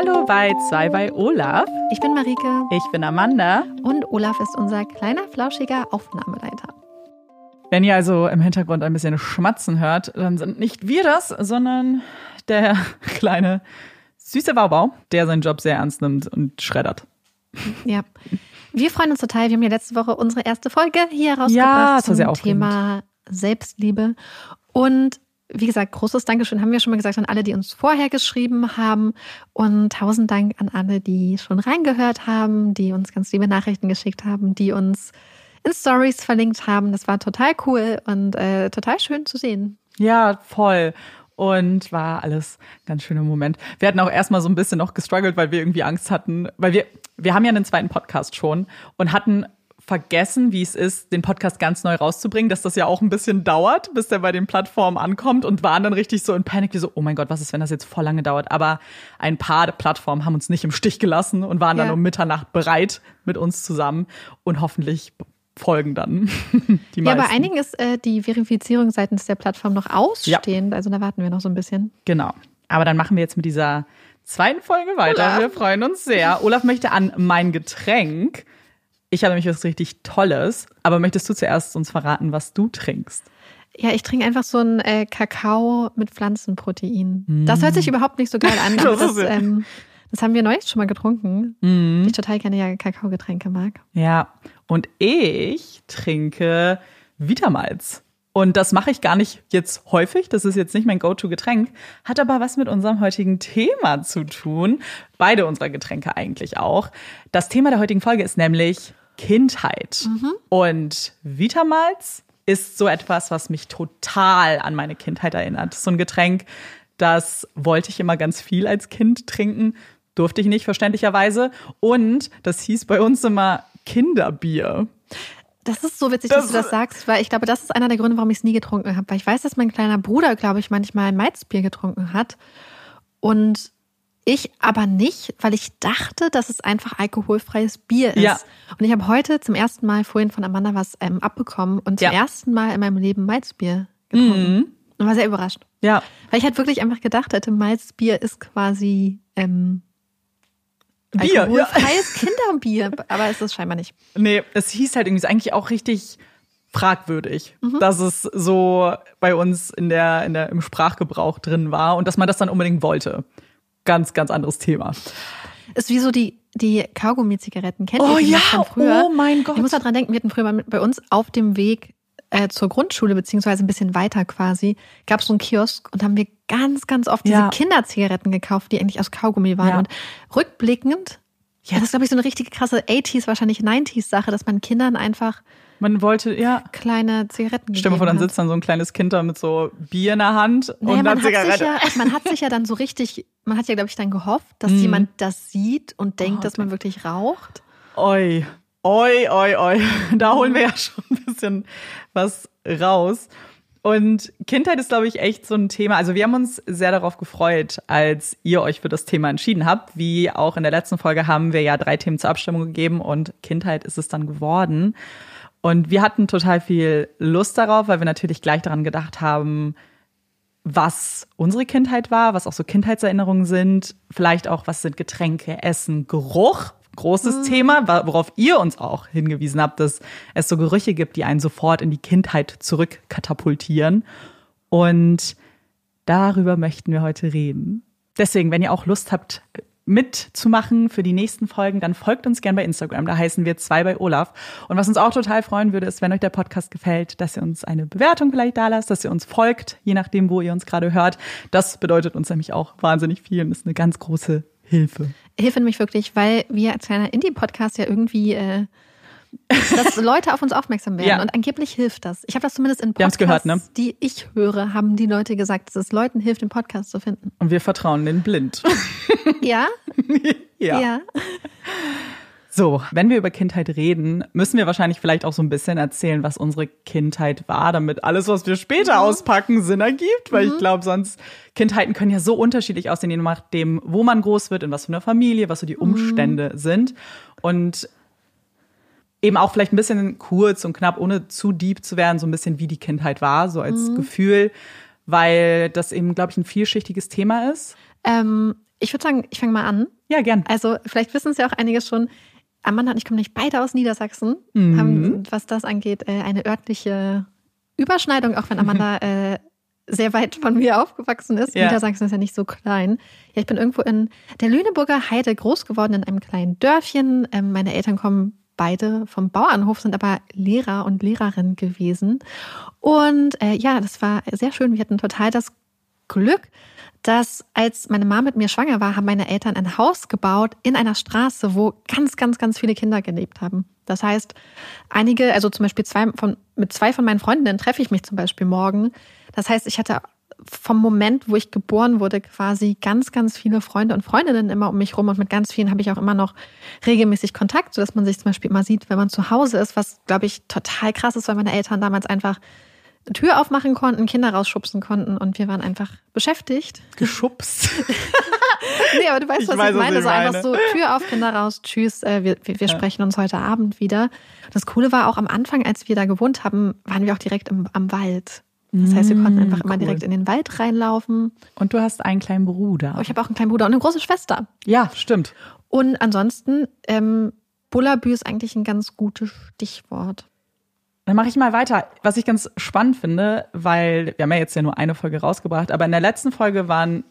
Hallo bei zwei bei Olaf. Ich bin Marike. Ich bin Amanda. Und Olaf ist unser kleiner, flauschiger Aufnahmeleiter. Wenn ihr also im Hintergrund ein bisschen Schmatzen hört, dann sind nicht wir das, sondern der kleine süße Baubau, der seinen Job sehr ernst nimmt und schreddert. Ja. Wir freuen uns total. Wir haben ja letzte Woche unsere erste Folge hier rausgebracht ja, zum Thema Selbstliebe. Und wie gesagt, großes Dankeschön haben wir schon mal gesagt an alle, die uns vorher geschrieben haben. Und tausend Dank an alle, die schon reingehört haben, die uns ganz liebe Nachrichten geschickt haben, die uns in Stories verlinkt haben. Das war total cool und äh, total schön zu sehen. Ja, voll. Und war alles ganz schöner Moment. Wir hatten auch erstmal so ein bisschen noch gestruggelt, weil wir irgendwie Angst hatten, weil wir, wir haben ja einen zweiten Podcast schon und hatten vergessen, wie es ist, den Podcast ganz neu rauszubringen, dass das ja auch ein bisschen dauert, bis der bei den Plattformen ankommt und waren dann richtig so in Panik, wie so, oh mein Gott, was ist, wenn das jetzt voll lange dauert? Aber ein paar Plattformen haben uns nicht im Stich gelassen und waren ja. dann um Mitternacht bereit mit uns zusammen und hoffentlich folgen dann. die ja, bei einigen ist äh, die Verifizierung seitens der Plattform noch ausstehend, ja. also da warten wir noch so ein bisschen. Genau. Aber dann machen wir jetzt mit dieser zweiten Folge weiter. Olaf. Wir freuen uns sehr. Olaf möchte an mein Getränk. Ich habe nämlich was richtig Tolles. Aber möchtest du zuerst uns verraten, was du trinkst? Ja, ich trinke einfach so einen äh, Kakao mit Pflanzenprotein. Mm. Das hört sich überhaupt nicht so geil an. das, das, ähm, das haben wir neulich schon mal getrunken. Mm. Ich total gerne ja Kakaogetränke mag. Ja, und ich trinke Vitamalz. Und das mache ich gar nicht jetzt häufig, das ist jetzt nicht mein Go-To-Getränk, hat aber was mit unserem heutigen Thema zu tun. Beide unserer Getränke eigentlich auch. Das Thema der heutigen Folge ist nämlich Kindheit. Mhm. Und Vitamalz ist so etwas, was mich total an meine Kindheit erinnert. So ein Getränk, das wollte ich immer ganz viel als Kind trinken, durfte ich nicht, verständlicherweise. Und das hieß bei uns immer Kinderbier. Das ist so witzig, das, dass du das sagst, weil ich glaube, das ist einer der Gründe, warum ich es nie getrunken habe. Weil ich weiß, dass mein kleiner Bruder, glaube ich, manchmal Malzbier getrunken hat. Und ich aber nicht, weil ich dachte, dass es einfach alkoholfreies Bier ist. Ja. Und ich habe heute zum ersten Mal vorhin von Amanda was ähm, abbekommen und zum ja. ersten Mal in meinem Leben Malzbier getrunken. Mhm. Und war sehr überrascht. Ja. Weil ich halt wirklich einfach gedacht hätte, Malzbier ist quasi ähm, Bier. Alkoholfreies ja. Kinderbier. Aber es ist scheinbar nicht. Nee, es hieß halt irgendwie eigentlich auch richtig fragwürdig, mhm. dass es so bei uns in der, in der, im Sprachgebrauch drin war und dass man das dann unbedingt wollte. Ganz, ganz anderes Thema. Ist wie so die, die Kaugummi-Zigaretten. Kennt oh, ihr die ja. von früher? Oh mein Gott. Ich muss daran denken, wir hatten früher bei uns auf dem Weg äh, zur Grundschule, beziehungsweise ein bisschen weiter quasi, gab es so einen Kiosk und haben wir ganz, ganz oft diese ja. Kinderzigaretten gekauft, die eigentlich aus Kaugummi waren. Ja. Und rückblickend, ja, das ist, glaube ich, so eine richtige krasse 80s, wahrscheinlich 90s-Sache, dass man Kindern einfach man wollte, ja. Kleine Zigaretten Stell dir vor, dann sitzt dann so ein kleines Kind da mit so Bier in der Hand naja, und dann Zigarette. Ja, man hat sich ja dann so richtig, man hat ja, glaube ich, dann gehofft, dass mm. jemand das sieht und denkt, oh, dass man wirklich raucht. Oi, oi, oi, oi. Da holen wir ja schon ein bisschen was raus. Und Kindheit ist, glaube ich, echt so ein Thema. Also wir haben uns sehr darauf gefreut, als ihr euch für das Thema entschieden habt. Wie auch in der letzten Folge haben wir ja drei Themen zur Abstimmung gegeben und Kindheit ist es dann geworden. Und wir hatten total viel Lust darauf, weil wir natürlich gleich daran gedacht haben, was unsere Kindheit war, was auch so Kindheitserinnerungen sind, vielleicht auch, was sind Getränke, Essen, Geruch, großes mhm. Thema, worauf ihr uns auch hingewiesen habt, dass es so Gerüche gibt, die einen sofort in die Kindheit zurückkatapultieren. Und darüber möchten wir heute reden. Deswegen, wenn ihr auch Lust habt, mitzumachen für die nächsten Folgen, dann folgt uns gern bei Instagram. Da heißen wir zwei bei Olaf. Und was uns auch total freuen würde, ist, wenn euch der Podcast gefällt, dass ihr uns eine Bewertung vielleicht da lasst, dass ihr uns folgt, je nachdem, wo ihr uns gerade hört. Das bedeutet uns nämlich auch wahnsinnig viel und ist eine ganz große Hilfe. Hilfe nämlich wirklich, weil wir als kleiner Indie-Podcast ja irgendwie äh, dass Leute auf uns aufmerksam werden. Ja. Und angeblich hilft das. Ich habe das zumindest in Podcasts, gehört, ne? die ich höre, haben die Leute gesagt, dass es Leuten hilft, den Podcast zu finden. Und wir vertrauen den blind. ja? ja? Ja. So, wenn wir über Kindheit reden, müssen wir wahrscheinlich vielleicht auch so ein bisschen erzählen, was unsere Kindheit war, damit alles, was wir später mhm. auspacken, Sinn ergibt. Weil mhm. ich glaube, sonst Kindheiten können ja so unterschiedlich aussehen, je nachdem, wo man groß wird, in was für einer Familie, was so die mhm. Umstände mhm. sind. Und eben auch vielleicht ein bisschen kurz und knapp, ohne zu deep zu werden, so ein bisschen wie die Kindheit war, so als mhm. Gefühl, weil das eben, glaube ich, ein vielschichtiges Thema ist. Ähm, Ich würde sagen, ich fange mal an. Ja, gern. Also, vielleicht wissen es ja auch einige schon. Amanda und ich kommen nicht beide aus Niedersachsen, mhm. haben, was das angeht, äh, eine örtliche Überschneidung, auch wenn Amanda äh, sehr weit von mir aufgewachsen ist. Ja. Niedersachsen ist ja nicht so klein. Ja, ich bin irgendwo in der Lüneburger Heide groß geworden, in einem kleinen Dörfchen. Ähm, meine Eltern kommen beide vom Bauernhof, sind aber Lehrer und Lehrerin gewesen. Und äh, ja, das war sehr schön. Wir hatten total das Glück, dass als meine Mama mit mir schwanger war, haben meine Eltern ein Haus gebaut in einer Straße, wo ganz, ganz, ganz viele Kinder gelebt haben. Das heißt, einige, also zum Beispiel zwei von, mit zwei von meinen Freundinnen treffe ich mich zum Beispiel morgen. Das heißt, ich hatte vom Moment, wo ich geboren wurde, quasi ganz, ganz viele Freunde und Freundinnen immer um mich rum und mit ganz vielen habe ich auch immer noch regelmäßig Kontakt, sodass man sich zum Beispiel immer sieht, wenn man zu Hause ist, was, glaube ich, total krass ist, weil meine Eltern damals einfach Tür aufmachen konnten, Kinder rausschubsen konnten und wir waren einfach beschäftigt. Geschubst. nee, aber du weißt, ich was weiß, ich meine. Was ich so meine. einfach so Tür auf, Kinder raus, tschüss, äh, wir, wir, wir ja. sprechen uns heute Abend wieder. Das Coole war auch am Anfang, als wir da gewohnt haben, waren wir auch direkt im, am Wald. Das heißt, wir konnten mm, einfach cool. immer direkt in den Wald reinlaufen. Und du hast einen kleinen Bruder. Oh, ich habe auch einen kleinen Bruder und eine große Schwester. Ja, stimmt. Und ansonsten, ähm, Bullabü ist eigentlich ein ganz gutes Stichwort. Dann mache ich mal weiter. Was ich ganz spannend finde, weil wir haben ja jetzt ja nur eine Folge rausgebracht, aber in der letzten Folge waren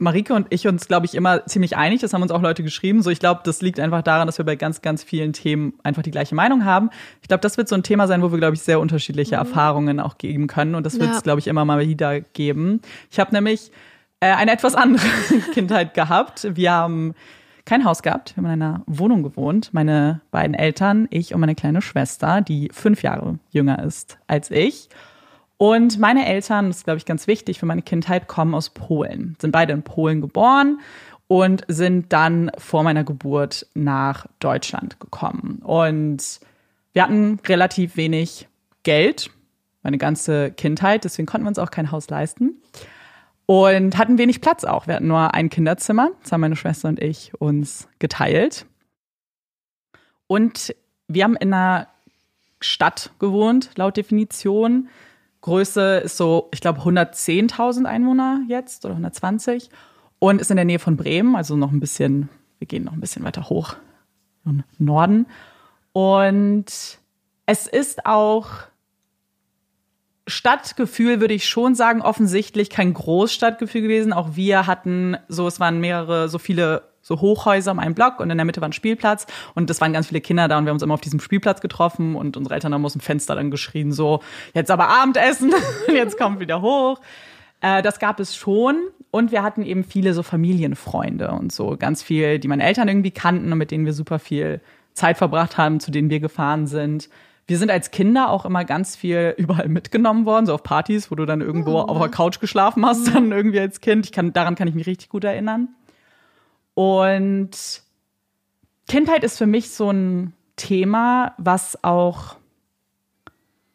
Marike und ich uns, glaube ich, immer ziemlich einig. Das haben uns auch Leute geschrieben. So, ich glaube, das liegt einfach daran, dass wir bei ganz, ganz vielen Themen einfach die gleiche Meinung haben. Ich glaube, das wird so ein Thema sein, wo wir, glaube ich, sehr unterschiedliche mhm. Erfahrungen auch geben können. Und das wird es, glaube ich, immer mal wieder geben. Ich habe nämlich äh, eine etwas andere Kindheit gehabt. Wir haben kein Haus gehabt. Wir haben in einer Wohnung gewohnt. Meine beiden Eltern, ich und meine kleine Schwester, die fünf Jahre jünger ist als ich. Und meine Eltern, das ist, glaube ich, ganz wichtig für meine Kindheit, kommen aus Polen. Sind beide in Polen geboren und sind dann vor meiner Geburt nach Deutschland gekommen. Und wir hatten relativ wenig Geld, meine ganze Kindheit, deswegen konnten wir uns auch kein Haus leisten und hatten wenig Platz auch. Wir hatten nur ein Kinderzimmer, das haben meine Schwester und ich uns geteilt. Und wir haben in einer Stadt gewohnt, laut Definition. Größe ist so, ich glaube, 110.000 Einwohner jetzt oder 120 und ist in der Nähe von Bremen, also noch ein bisschen, wir gehen noch ein bisschen weiter hoch im Norden. Und es ist auch Stadtgefühl würde ich schon sagen, offensichtlich kein Großstadtgefühl gewesen. Auch wir hatten so, es waren mehrere, so viele so Hochhäuser um einen Block und in der Mitte war ein Spielplatz und es waren ganz viele Kinder da und wir haben uns immer auf diesem Spielplatz getroffen und unsere Eltern haben aus dem Fenster dann geschrien so, jetzt aber Abendessen, jetzt kommt wieder hoch. Äh, das gab es schon und wir hatten eben viele so Familienfreunde und so ganz viel, die meine Eltern irgendwie kannten und mit denen wir super viel Zeit verbracht haben, zu denen wir gefahren sind wir sind als Kinder auch immer ganz viel überall mitgenommen worden, so auf Partys, wo du dann irgendwo oh, auf der Couch geschlafen hast, dann irgendwie als Kind. Ich kann, daran kann ich mich richtig gut erinnern. Und Kindheit ist für mich so ein Thema, was auch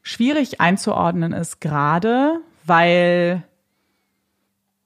schwierig einzuordnen ist, gerade weil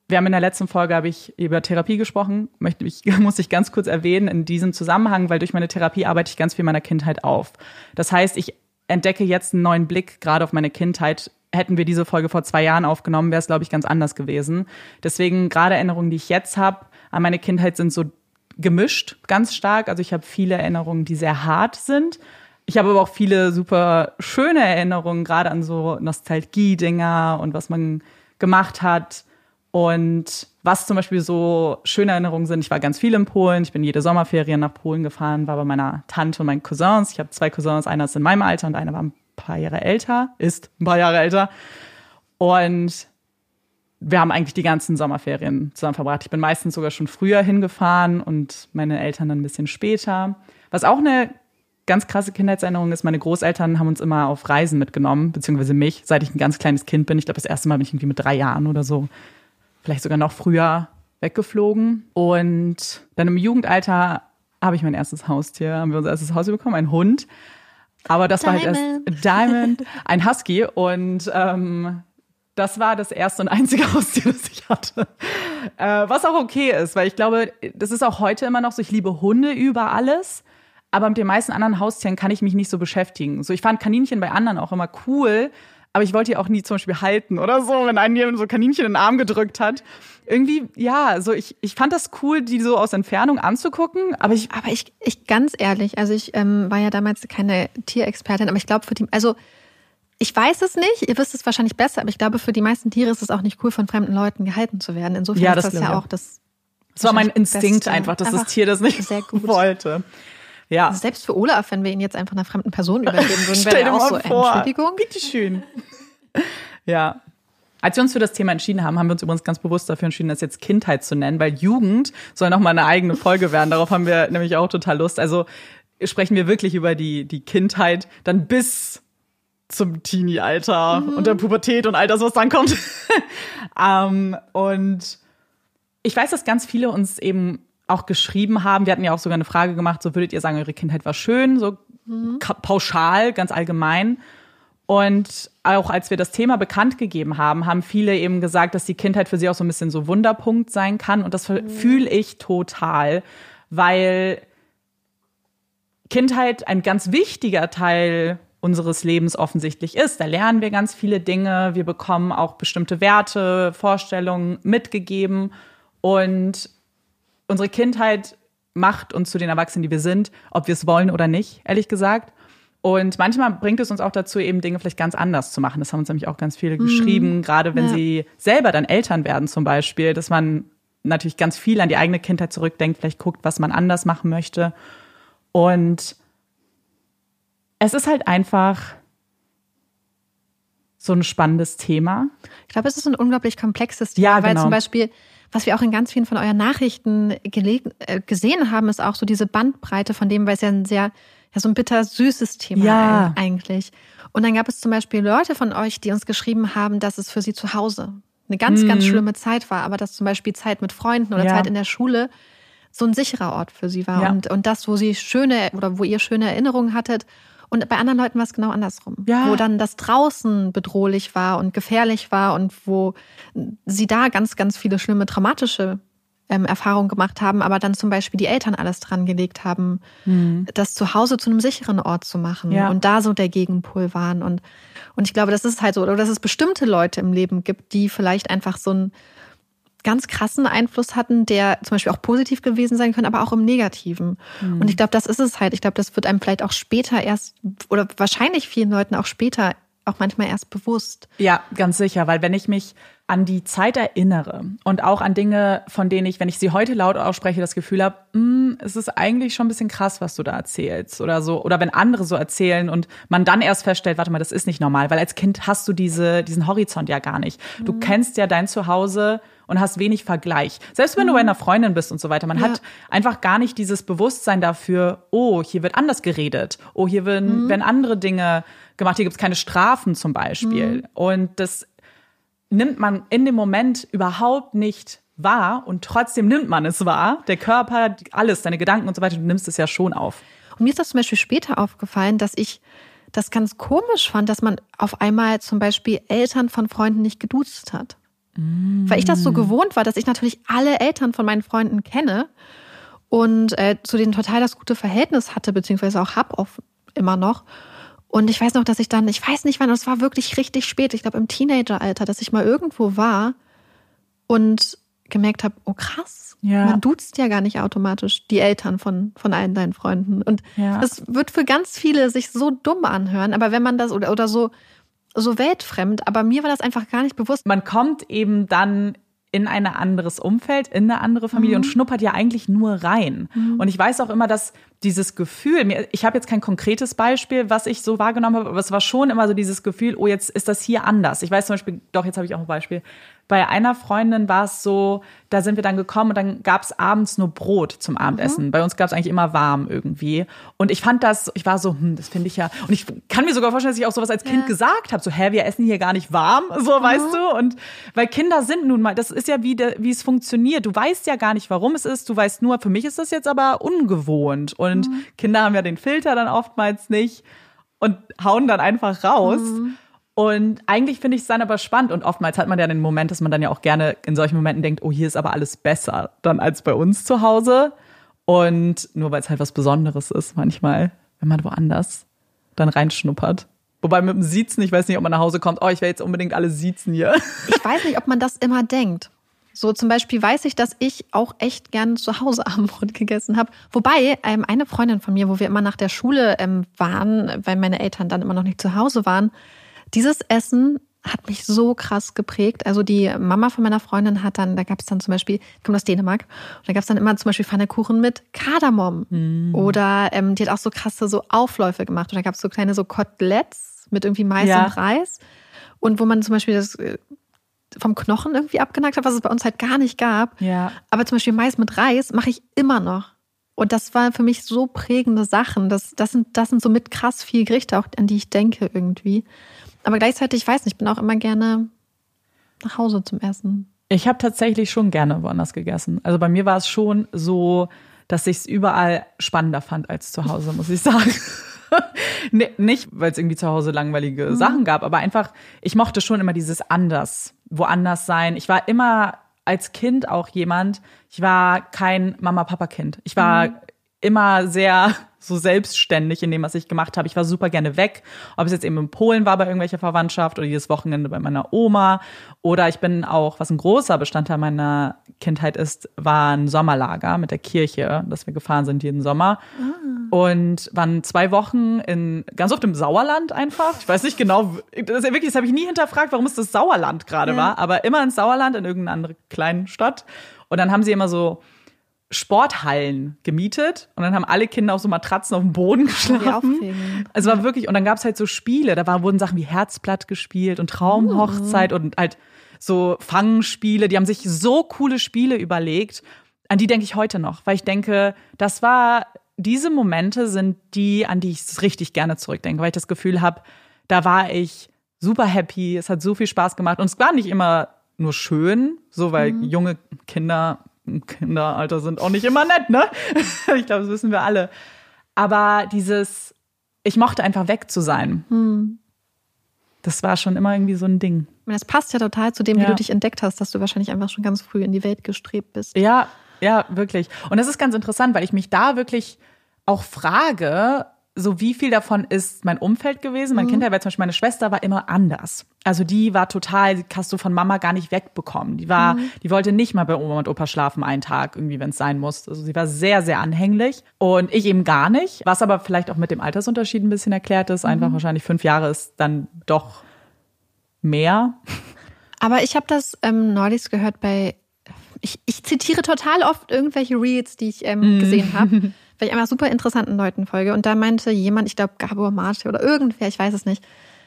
wir haben in der letzten Folge habe ich über Therapie gesprochen, möchte ich muss ich ganz kurz erwähnen in diesem Zusammenhang, weil durch meine Therapie arbeite ich ganz viel meiner Kindheit auf. Das heißt, ich entdecke jetzt einen neuen Blick gerade auf meine Kindheit. Hätten wir diese Folge vor zwei Jahren aufgenommen, wäre es, glaube ich, ganz anders gewesen. Deswegen gerade Erinnerungen, die ich jetzt habe an meine Kindheit, sind so gemischt, ganz stark. Also ich habe viele Erinnerungen, die sehr hart sind. Ich habe aber auch viele super schöne Erinnerungen, gerade an so Nostalgie-Dinger und was man gemacht hat. Und was zum Beispiel so schöne Erinnerungen sind, ich war ganz viel in Polen, ich bin jede Sommerferien nach Polen gefahren, war bei meiner Tante und meinen Cousins. Ich habe zwei Cousins, einer ist in meinem Alter und einer war ein paar Jahre älter, ist ein paar Jahre älter. Und wir haben eigentlich die ganzen Sommerferien zusammen verbracht. Ich bin meistens sogar schon früher hingefahren und meine Eltern dann ein bisschen später. Was auch eine ganz krasse Kindheitserinnerung ist, meine Großeltern haben uns immer auf Reisen mitgenommen, beziehungsweise mich, seit ich ein ganz kleines Kind bin. Ich glaube, das erste Mal bin ich irgendwie mit drei Jahren oder so vielleicht sogar noch früher weggeflogen. Und dann im Jugendalter habe ich mein erstes Haustier, haben wir unser erstes Haustier bekommen, ein Hund. Aber das Diamond. war halt erst Diamond, ein Husky. Und ähm, das war das erste und einzige Haustier, das ich hatte. Äh, was auch okay ist, weil ich glaube, das ist auch heute immer noch so, ich liebe Hunde über alles. Aber mit den meisten anderen Haustieren kann ich mich nicht so beschäftigen. So, ich fand Kaninchen bei anderen auch immer cool, aber ich wollte die auch nie zum Beispiel halten oder so, wenn einen jemand so Kaninchen in den Arm gedrückt hat. Irgendwie, ja, so ich, ich fand das cool, die so aus Entfernung anzugucken, aber ich. Aber ich, ich ganz ehrlich, also ich ähm, war ja damals keine Tierexpertin, aber ich glaube für die, also ich weiß es nicht, ihr wisst es wahrscheinlich besser, aber ich glaube, für die meisten Tiere ist es auch nicht cool, von fremden Leuten gehalten zu werden. Insofern ja, das ist das ja auch das. Das war mein Instinkt Beste. einfach, dass einfach das Tier das nicht wollte. Ja. Also selbst für Olaf, wenn wir ihn jetzt einfach einer fremden Person übergeben würden, wäre er auch so, vor. Entschuldigung. Bitteschön. ja. Als wir uns für das Thema entschieden haben, haben wir uns übrigens ganz bewusst dafür entschieden, das jetzt Kindheit zu nennen, weil Jugend soll nochmal eine eigene Folge werden. Darauf haben wir nämlich auch total Lust. Also sprechen wir wirklich über die, die Kindheit dann bis zum Teenie-Alter mhm. und der Pubertät und all das, was dann kommt. ähm, und ich weiß, dass ganz viele uns eben auch geschrieben haben. Wir hatten ja auch sogar eine Frage gemacht, so würdet ihr sagen, eure Kindheit war schön, so mhm. pauschal, ganz allgemein. Und auch als wir das Thema bekannt gegeben haben, haben viele eben gesagt, dass die Kindheit für sie auch so ein bisschen so Wunderpunkt sein kann. Und das mhm. fühle ich total, weil Kindheit ein ganz wichtiger Teil unseres Lebens offensichtlich ist. Da lernen wir ganz viele Dinge, wir bekommen auch bestimmte Werte, Vorstellungen mitgegeben und unsere Kindheit macht uns zu den Erwachsenen, die wir sind, ob wir es wollen oder nicht, ehrlich gesagt. Und manchmal bringt es uns auch dazu, eben Dinge vielleicht ganz anders zu machen. Das haben uns nämlich auch ganz viele mhm. geschrieben, gerade wenn ja. sie selber dann Eltern werden zum Beispiel, dass man natürlich ganz viel an die eigene Kindheit zurückdenkt, vielleicht guckt, was man anders machen möchte. Und es ist halt einfach so ein spannendes Thema. Ich glaube, es ist ein unglaublich komplexes Thema, ja, genau. weil zum Beispiel, was wir auch in ganz vielen von euren Nachrichten äh, gesehen haben, ist auch so diese Bandbreite von dem, weil es ja ein sehr, ja, so ein bitter-süßes Thema ja. eigentlich. Und dann gab es zum Beispiel Leute von euch, die uns geschrieben haben, dass es für sie zu Hause eine ganz, mhm. ganz schlimme Zeit war, aber dass zum Beispiel Zeit mit Freunden oder ja. Zeit in der Schule so ein sicherer Ort für sie war. Und, und das, wo sie schöne oder wo ihr schöne Erinnerungen hattet und bei anderen Leuten war es genau andersrum. Ja. Wo dann das draußen bedrohlich war und gefährlich war und wo sie da ganz, ganz viele schlimme traumatische ähm, Erfahrungen gemacht haben, aber dann zum Beispiel die Eltern alles dran gelegt haben, mhm. das zu Hause zu einem sicheren Ort zu machen ja. und da so der Gegenpol waren. Und, und ich glaube, das ist halt so, oder dass es bestimmte Leute im Leben gibt, die vielleicht einfach so ein ganz krassen Einfluss hatten, der zum Beispiel auch positiv gewesen sein können, aber auch im Negativen. Mhm. Und ich glaube, das ist es halt. Ich glaube, das wird einem vielleicht auch später erst oder wahrscheinlich vielen Leuten auch später auch manchmal erst bewusst. Ja, ganz sicher, weil wenn ich mich an die Zeit erinnere und auch an Dinge, von denen ich, wenn ich sie heute laut ausspreche, das Gefühl habe, mm, es ist eigentlich schon ein bisschen krass, was du da erzählst oder so. Oder wenn andere so erzählen und man dann erst feststellt, warte mal, das ist nicht normal, weil als Kind hast du diese, diesen Horizont ja gar nicht. Du mhm. kennst ja dein Zuhause und hast wenig Vergleich. Selbst wenn mhm. du bei einer Freundin bist und so weiter, man ja. hat einfach gar nicht dieses Bewusstsein dafür, oh, hier wird anders geredet, oh, hier werden, mhm. werden andere Dinge gemacht, hier gibt es keine Strafen zum Beispiel. Mhm. Und das nimmt man in dem Moment überhaupt nicht wahr und trotzdem nimmt man es wahr. Der Körper, alles, deine Gedanken und so weiter, du nimmst es ja schon auf. Und mir ist das zum Beispiel später aufgefallen, dass ich das ganz komisch fand, dass man auf einmal zum Beispiel Eltern von Freunden nicht geduzt hat. Weil ich das so gewohnt war, dass ich natürlich alle Eltern von meinen Freunden kenne und äh, zu denen total das gute Verhältnis hatte, beziehungsweise auch hab oft immer noch. Und ich weiß noch, dass ich dann, ich weiß nicht wann, es war wirklich richtig spät, ich glaube im Teenageralter, dass ich mal irgendwo war und gemerkt habe, oh krass, ja. man duzt ja gar nicht automatisch die Eltern von, von allen deinen Freunden. Und ja. das wird für ganz viele sich so dumm anhören, aber wenn man das oder, oder so so weltfremd, aber mir war das einfach gar nicht bewusst. Man kommt eben dann in ein anderes Umfeld, in eine andere Familie mhm. und schnuppert ja eigentlich nur rein. Mhm. Und ich weiß auch immer, dass dieses Gefühl, ich habe jetzt kein konkretes Beispiel, was ich so wahrgenommen habe, aber es war schon immer so dieses Gefühl, oh, jetzt ist das hier anders. Ich weiß zum Beispiel, doch, jetzt habe ich auch ein Beispiel bei einer Freundin war es so, da sind wir dann gekommen und dann gab es abends nur Brot zum Abendessen. Mhm. Bei uns gab es eigentlich immer warm irgendwie. Und ich fand das, ich war so, hm, das finde ich ja. Und ich kann mir sogar vorstellen, dass ich auch sowas als Kind ja. gesagt habe, so, hä, wir essen hier gar nicht warm, so, mhm. weißt du? Und weil Kinder sind nun mal, das ist ja wie, de, wie es funktioniert. Du weißt ja gar nicht, warum es ist. Du weißt nur, für mich ist das jetzt aber ungewohnt. Und mhm. Kinder haben ja den Filter dann oftmals nicht und hauen dann einfach raus. Und eigentlich finde ich es dann aber spannend und oftmals hat man ja den Moment, dass man dann ja auch gerne in solchen Momenten denkt, oh, hier ist aber alles besser dann als bei uns zu Hause. Und nur weil es halt was Besonderes ist manchmal, wenn man woanders dann reinschnuppert. Wobei mit dem Siezen, ich weiß nicht, ob man nach Hause kommt, oh, ich will jetzt unbedingt alle siezen hier. Ich weiß nicht, ob man das immer denkt. So zum Beispiel weiß ich, dass ich auch echt gern zu Hause Abendbrot gegessen habe. Wobei ähm, eine Freundin von mir, wo wir immer nach der Schule ähm, waren, weil meine Eltern dann immer noch nicht zu Hause waren, dieses Essen hat mich so krass geprägt. Also die Mama von meiner Freundin hat dann, da gab es dann zum Beispiel, ich komme aus Dänemark, und da gab es dann immer zum Beispiel Pfannekuchen mit Kardamom. Mm. Oder ähm, die hat auch so krasse so Aufläufe gemacht. Und da gab es so kleine so Koteletts mit irgendwie Mais ja. und Reis. Und wo man zum Beispiel das äh, vom Knochen irgendwie abgenagt habe, was es bei uns halt gar nicht gab. Ja. Aber zum Beispiel Mais mit Reis mache ich immer noch. Und das waren für mich so prägende Sachen. Das, das, sind, das sind so mit krass viel Gerichte, auch an die ich denke irgendwie. Aber gleichzeitig, ich weiß nicht, ich bin auch immer gerne nach Hause zum Essen. Ich habe tatsächlich schon gerne woanders gegessen. Also bei mir war es schon so, dass ich es überall spannender fand als zu Hause, muss ich sagen. nee, nicht, weil es irgendwie zu Hause langweilige mhm. Sachen gab, aber einfach, ich mochte schon immer dieses anders, woanders sein. Ich war immer als Kind auch jemand, ich war kein Mama-Papa-Kind. Ich war mhm. immer sehr so selbstständig in dem, was ich gemacht habe. Ich war super gerne weg, ob es jetzt eben in Polen war bei irgendwelcher Verwandtschaft oder jedes Wochenende bei meiner Oma oder ich bin auch, was ein großer Bestandteil meiner Kindheit ist, war ein Sommerlager mit der Kirche, dass wir gefahren sind jeden Sommer ah. und waren zwei Wochen in ganz oft im Sauerland einfach. Ich weiß nicht genau, das, wirklich, das habe ich nie hinterfragt, warum es das Sauerland gerade ja. war, aber immer ins Sauerland in irgendeiner anderen kleinen Stadt und dann haben sie immer so Sporthallen gemietet und dann haben alle Kinder auf so Matratzen auf dem Boden geschlafen. Also war wirklich und dann gab es halt so Spiele, da war, wurden Sachen wie Herzblatt gespielt und Traumhochzeit oh. und halt so Fangspiele, die haben sich so coole Spiele überlegt, an die denke ich heute noch, weil ich denke, das war diese Momente sind die, an die ich richtig gerne zurückdenke, weil ich das Gefühl habe, da war ich super happy, es hat so viel Spaß gemacht und es war nicht immer nur schön, so weil mhm. junge Kinder Kinderalter sind auch nicht immer nett, ne? ich glaube, das wissen wir alle. Aber dieses, ich mochte einfach weg zu sein. Hm. Das war schon immer irgendwie so ein Ding. Das passt ja total zu dem, ja. wie du dich entdeckt hast, dass du wahrscheinlich einfach schon ganz früh in die Welt gestrebt bist. Ja, ja, wirklich. Und das ist ganz interessant, weil ich mich da wirklich auch frage, so wie viel davon ist mein Umfeld gewesen. Mein mhm. Kindheit, weil zum Beispiel meine Schwester war immer anders. Also die war total, die hast du von Mama gar nicht wegbekommen. Die war, mhm. die wollte nicht mal bei Oma und Opa schlafen einen Tag irgendwie, wenn es sein muss. Also sie war sehr, sehr anhänglich und ich eben gar nicht. Was aber vielleicht auch mit dem Altersunterschied ein bisschen erklärt ist. Einfach mhm. wahrscheinlich fünf Jahre ist dann doch mehr. Aber ich habe das ähm, neulich gehört bei, ich, ich zitiere total oft irgendwelche Reads, die ich ähm, mhm. gesehen habe. weil ich einfach super interessanten Leuten folge. Und da meinte jemand, ich glaube Gabor Mate oder irgendwer, ich weiß es nicht,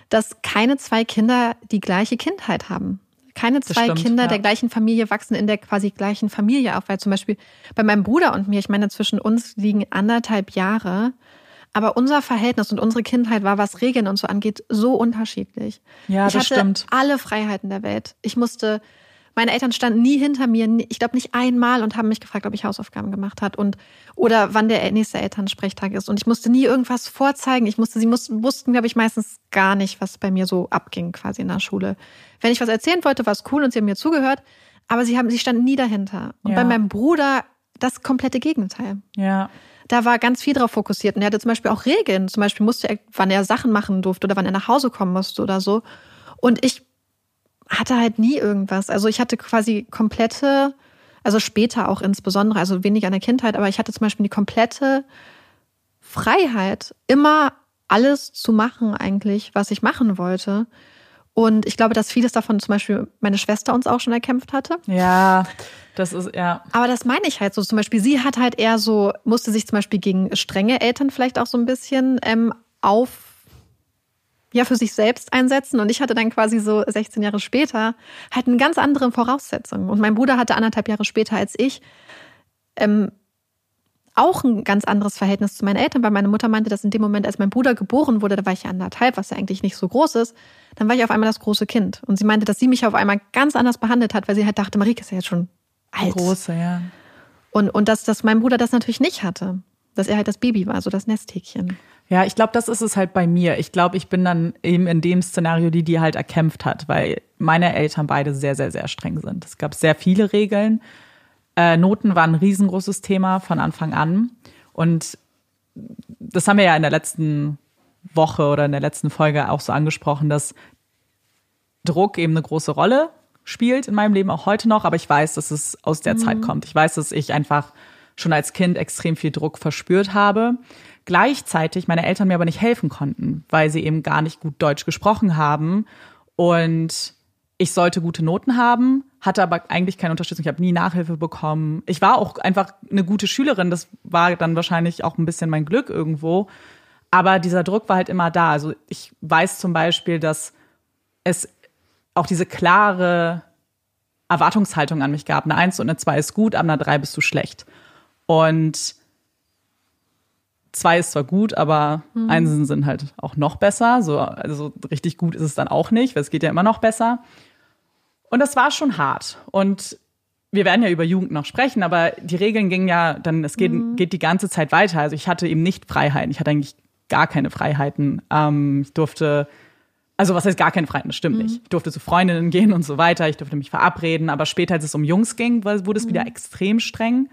dass keine zwei Kinder die gleiche Kindheit haben. Keine zwei stimmt, Kinder ja. der gleichen Familie wachsen in der quasi gleichen Familie auf. Weil zum Beispiel bei meinem Bruder und mir, ich meine, zwischen uns liegen anderthalb Jahre. Aber unser Verhältnis und unsere Kindheit war, was Regeln und so angeht, so unterschiedlich. Ja, ich das hatte stimmt. alle Freiheiten der Welt. Ich musste meine Eltern standen nie hinter mir, ich glaube nicht einmal und haben mich gefragt, ob ich Hausaufgaben gemacht hat und oder wann der nächste Elternsprechtag ist. Und ich musste nie irgendwas vorzeigen. Ich musste, sie mussten, wussten, glaube ich, meistens gar nicht, was bei mir so abging, quasi in der Schule. Wenn ich was erzählen wollte, war es cool und sie haben mir zugehört, aber sie haben, sie standen nie dahinter. Und ja. bei meinem Bruder das komplette Gegenteil. Ja da war ganz viel drauf fokussiert. Und er hatte zum Beispiel auch Regeln. Zum Beispiel musste er, wann er Sachen machen durfte oder wann er nach Hause kommen musste oder so. Und ich hatte halt nie irgendwas. Also ich hatte quasi komplette, also später auch insbesondere, also weniger in der Kindheit, aber ich hatte zum Beispiel die komplette Freiheit, immer alles zu machen eigentlich, was ich machen wollte. Und ich glaube, dass vieles davon zum Beispiel meine Schwester uns auch schon erkämpft hatte. Ja, das ist, ja. Aber das meine ich halt so. Zum Beispiel, sie hat halt eher so, musste sich zum Beispiel gegen strenge Eltern vielleicht auch so ein bisschen ähm, auf ja für sich selbst einsetzen. Und ich hatte dann quasi so 16 Jahre später halt eine ganz andere Voraussetzung. Und mein Bruder hatte anderthalb Jahre später als ich ähm, auch ein ganz anderes Verhältnis zu meinen Eltern, weil meine Mutter meinte, dass in dem Moment, als mein Bruder geboren wurde, da war ich ja anderthalb, was ja eigentlich nicht so groß ist, dann war ich auf einmal das große Kind. Und sie meinte, dass sie mich auf einmal ganz anders behandelt hat, weil sie halt dachte, Marike ist ja jetzt schon alt. Große, ja. Und, und dass, dass mein Bruder das natürlich nicht hatte. Dass er halt das Baby war, so das Nesthäkchen. Ja, ich glaube, das ist es halt bei mir. Ich glaube, ich bin dann eben in dem Szenario, die die halt erkämpft hat, weil meine Eltern beide sehr, sehr, sehr streng sind. Es gab sehr viele Regeln. Äh, Noten waren ein riesengroßes Thema von Anfang an. Und das haben wir ja in der letzten Woche oder in der letzten Folge auch so angesprochen, dass Druck eben eine große Rolle spielt in meinem Leben, auch heute noch. Aber ich weiß, dass es aus der mhm. Zeit kommt. Ich weiß, dass ich einfach schon als Kind extrem viel Druck verspürt habe. Gleichzeitig meine Eltern mir aber nicht helfen konnten, weil sie eben gar nicht gut Deutsch gesprochen haben. Und ich sollte gute Noten haben, hatte aber eigentlich keine Unterstützung. Ich habe nie Nachhilfe bekommen. Ich war auch einfach eine gute Schülerin. Das war dann wahrscheinlich auch ein bisschen mein Glück irgendwo. Aber dieser Druck war halt immer da. Also ich weiß zum Beispiel, dass es auch diese klare Erwartungshaltung an mich gab. Eine Eins und eine Zwei ist gut, ab einer Drei bist du schlecht. Und zwei ist zwar gut, aber mhm. Einsen sind halt auch noch besser. So, also richtig gut ist es dann auch nicht, weil es geht ja immer noch besser. Und das war schon hart. Und wir werden ja über Jugend noch sprechen, aber die Regeln gingen ja dann, es geht, mhm. geht die ganze Zeit weiter. Also ich hatte eben nicht Freiheiten. Ich hatte eigentlich gar keine Freiheiten. Ähm, ich durfte, also was heißt gar keine Freiheiten? Das stimmt mhm. nicht. Ich durfte zu Freundinnen gehen und so weiter. Ich durfte mich verabreden. Aber später, als es um Jungs ging, wurde es wieder mhm. extrem streng.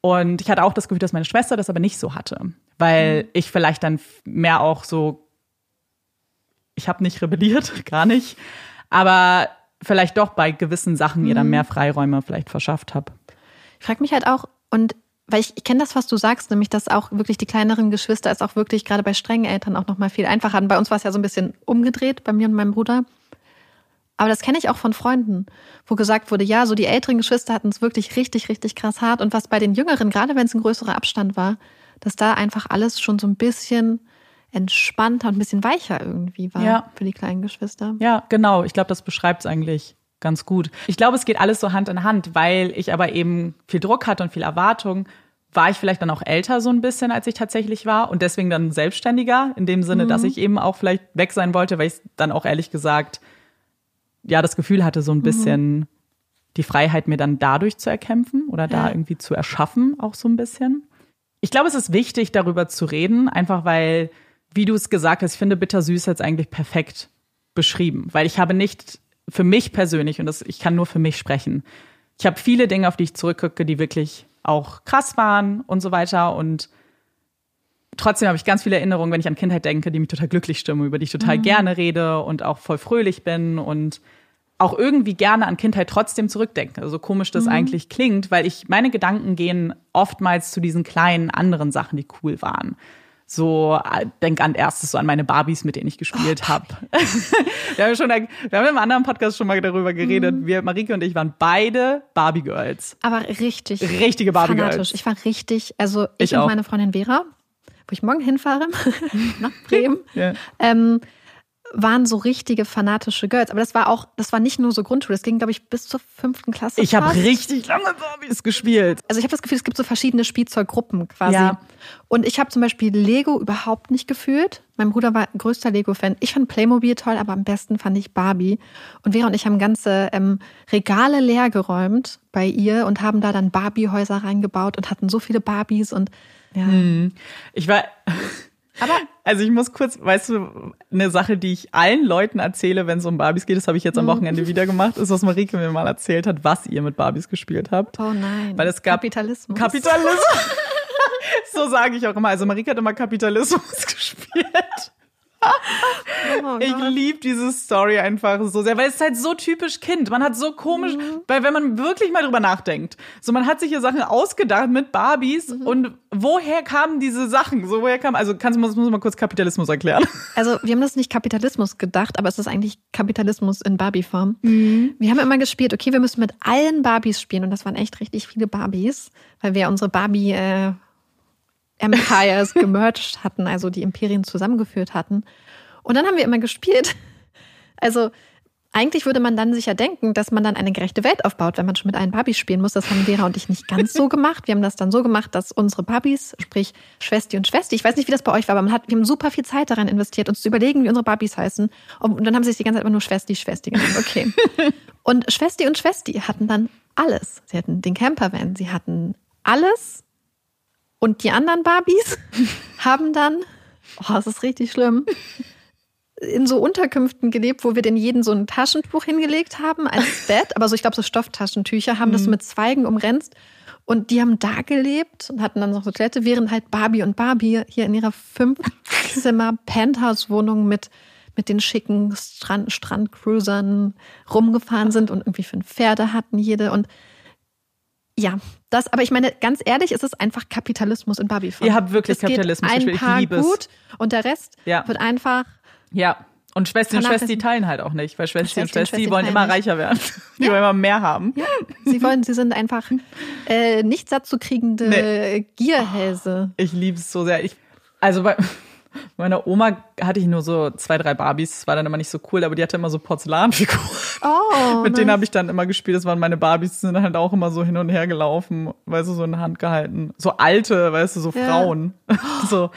Und ich hatte auch das Gefühl, dass meine Schwester das aber nicht so hatte, weil mhm. ich vielleicht dann mehr auch so, ich habe nicht rebelliert, gar nicht, aber vielleicht doch bei gewissen Sachen mhm. ihr dann mhm. mehr Freiräume vielleicht verschafft habe. Ich frage mich halt auch, und weil ich, ich kenne das, was du sagst, nämlich dass auch wirklich die kleineren Geschwister es auch wirklich gerade bei strengen Eltern auch noch mal viel einfacher hatten. Bei uns war es ja so ein bisschen umgedreht, bei mir und meinem Bruder. Aber das kenne ich auch von Freunden, wo gesagt wurde, ja, so die älteren Geschwister hatten es wirklich richtig, richtig krass hart. Und was bei den Jüngeren, gerade wenn es ein größerer Abstand war, dass da einfach alles schon so ein bisschen entspannter und ein bisschen weicher irgendwie war ja. für die kleinen Geschwister. Ja, genau. Ich glaube, das beschreibt es eigentlich ganz gut. Ich glaube, es geht alles so Hand in Hand, weil ich aber eben viel Druck hatte und viel Erwartung, war ich vielleicht dann auch älter so ein bisschen, als ich tatsächlich war und deswegen dann selbstständiger, in dem Sinne, mhm. dass ich eben auch vielleicht weg sein wollte, weil ich dann auch ehrlich gesagt ja das Gefühl hatte, so ein mhm. bisschen mhm. die Freiheit mir dann dadurch zu erkämpfen oder da irgendwie zu erschaffen, auch so ein bisschen. Ich glaube, es ist wichtig, darüber zu reden, einfach weil, wie du es gesagt hast, ich finde Bittersüß jetzt eigentlich perfekt beschrieben, weil ich habe nicht für mich persönlich, und das, ich kann nur für mich sprechen, ich habe viele Dinge, auf die ich zurückgucke, die wirklich auch krass waren und so weiter und trotzdem habe ich ganz viele Erinnerungen, wenn ich an Kindheit denke, die mich total glücklich stimmen, über die ich total mhm. gerne rede und auch voll fröhlich bin und auch irgendwie gerne an Kindheit trotzdem zurückdenke. Also so komisch das mhm. eigentlich klingt, weil ich meine Gedanken gehen oftmals zu diesen kleinen anderen Sachen, die cool waren. So, äh, denk an erstes so an meine Barbies, mit denen ich gespielt oh, habe. wir haben schon, wir haben im anderen Podcast schon mal darüber geredet. Mhm. Wir, Marike und ich waren beide Barbie Girls. Aber richtig. Richtige Barbie fanatisch. Girls. Ich war richtig, also ich, ich und auch. meine Freundin Vera, wo ich morgen hinfahre, nach Bremen, ja. ähm, waren so richtige fanatische Girls. Aber das war auch, das war nicht nur so Grundschule, das ging, glaube ich, bis zur fünften Klasse. Ich habe richtig lange Barbies gespielt. Also ich habe das Gefühl, es gibt so verschiedene Spielzeuggruppen quasi. Ja. Und ich habe zum Beispiel Lego überhaupt nicht gefühlt. Mein Bruder war größter Lego-Fan. Ich fand Playmobil toll, aber am besten fand ich Barbie. Und Vera und ich haben ganze ähm, Regale leer geräumt bei ihr und haben da dann Barbie-Häuser reingebaut und hatten so viele Barbies und ja. Hm. Ich war. Aber also ich muss kurz, weißt du, eine Sache, die ich allen Leuten erzähle, wenn es um Barbies geht, das habe ich jetzt am hm. Wochenende wieder gemacht, ist, was Marike mir mal erzählt hat, was ihr mit Barbies gespielt habt. Oh nein. Weil es gab Kapitalismus. Kapitalismus. so sage ich auch immer. Also Marike hat immer Kapitalismus gespielt. Oh ich liebe diese Story einfach so sehr, weil es ist halt so typisch Kind. Man hat so komisch, mhm. weil wenn man wirklich mal drüber nachdenkt, so man hat sich hier Sachen ausgedacht mit Barbies mhm. und woher kamen diese Sachen? So woher kam, also kannst du muss mal kurz Kapitalismus erklären? Also wir haben das nicht Kapitalismus gedacht, aber es ist eigentlich Kapitalismus in Barbie-Form. Mhm. Wir haben immer gespielt, okay, wir müssen mit allen Barbies spielen und das waren echt richtig viele Barbies, weil wir unsere Barbie äh, Empires gemerged hatten, also die Imperien zusammengeführt hatten. Und dann haben wir immer gespielt. Also eigentlich würde man dann sicher denken, dass man dann eine gerechte Welt aufbaut, wenn man schon mit allen Barbies spielen muss. Das haben Vera und ich nicht ganz so gemacht. Wir haben das dann so gemacht, dass unsere Barbies, sprich Schwesti und Schwesti, ich weiß nicht, wie das bei euch war, aber man hat, wir haben super viel Zeit daran investiert, uns zu überlegen, wie unsere Barbies heißen. Und dann haben sie sich die ganze Zeit immer nur Schwesti, Schwesti genannt. Okay. Und Schwesti und Schwesti hatten dann alles. Sie hatten den Campervan, sie hatten alles und die anderen Barbies haben dann, oh, das ist richtig schlimm, in so Unterkünften gelebt, wo wir den jeden so ein Taschentuch hingelegt haben als Bett, aber so, ich glaube, so Stofftaschentücher, haben mhm. das so mit Zweigen umrenzt. Und die haben da gelebt und hatten dann noch so Toilette, während halt Barbie und Barbie hier in ihrer fünften Zimmer, Penthouse-Wohnung mit, mit den schicken Strand, Strandcruisern rumgefahren sind und irgendwie fünf Pferde hatten jede und ja, das, aber ich meine, ganz ehrlich, es ist einfach Kapitalismus in Barbie-Form. Ihr habt wirklich es geht Kapitalismus ein gespielt. Ich paar liebe es. gut und der Rest Ja. wird einfach Ja. Und Schwester und. Schwester teilen halt auch nicht, weil Schwester und Schwester wollen immer nicht. reicher werden. Die wollen immer mehr haben. Sie wollen, sie sind einfach äh, nicht satt zu kriegende Nee. Gierhälse. Ich liebe es so sehr. Ich, also bei meiner Oma hatte ich nur so zwei, drei Barbies. Das war dann immer nicht so cool, aber die hatte immer so Porzellanfiguren. Oh, Mit denen nice. habe ich dann immer gespielt. Das waren meine Barbies, die sind halt auch immer so hin und her gelaufen, weißt du, so in der Hand gehalten. So alte, weißt du, so Ja. Frauen. so,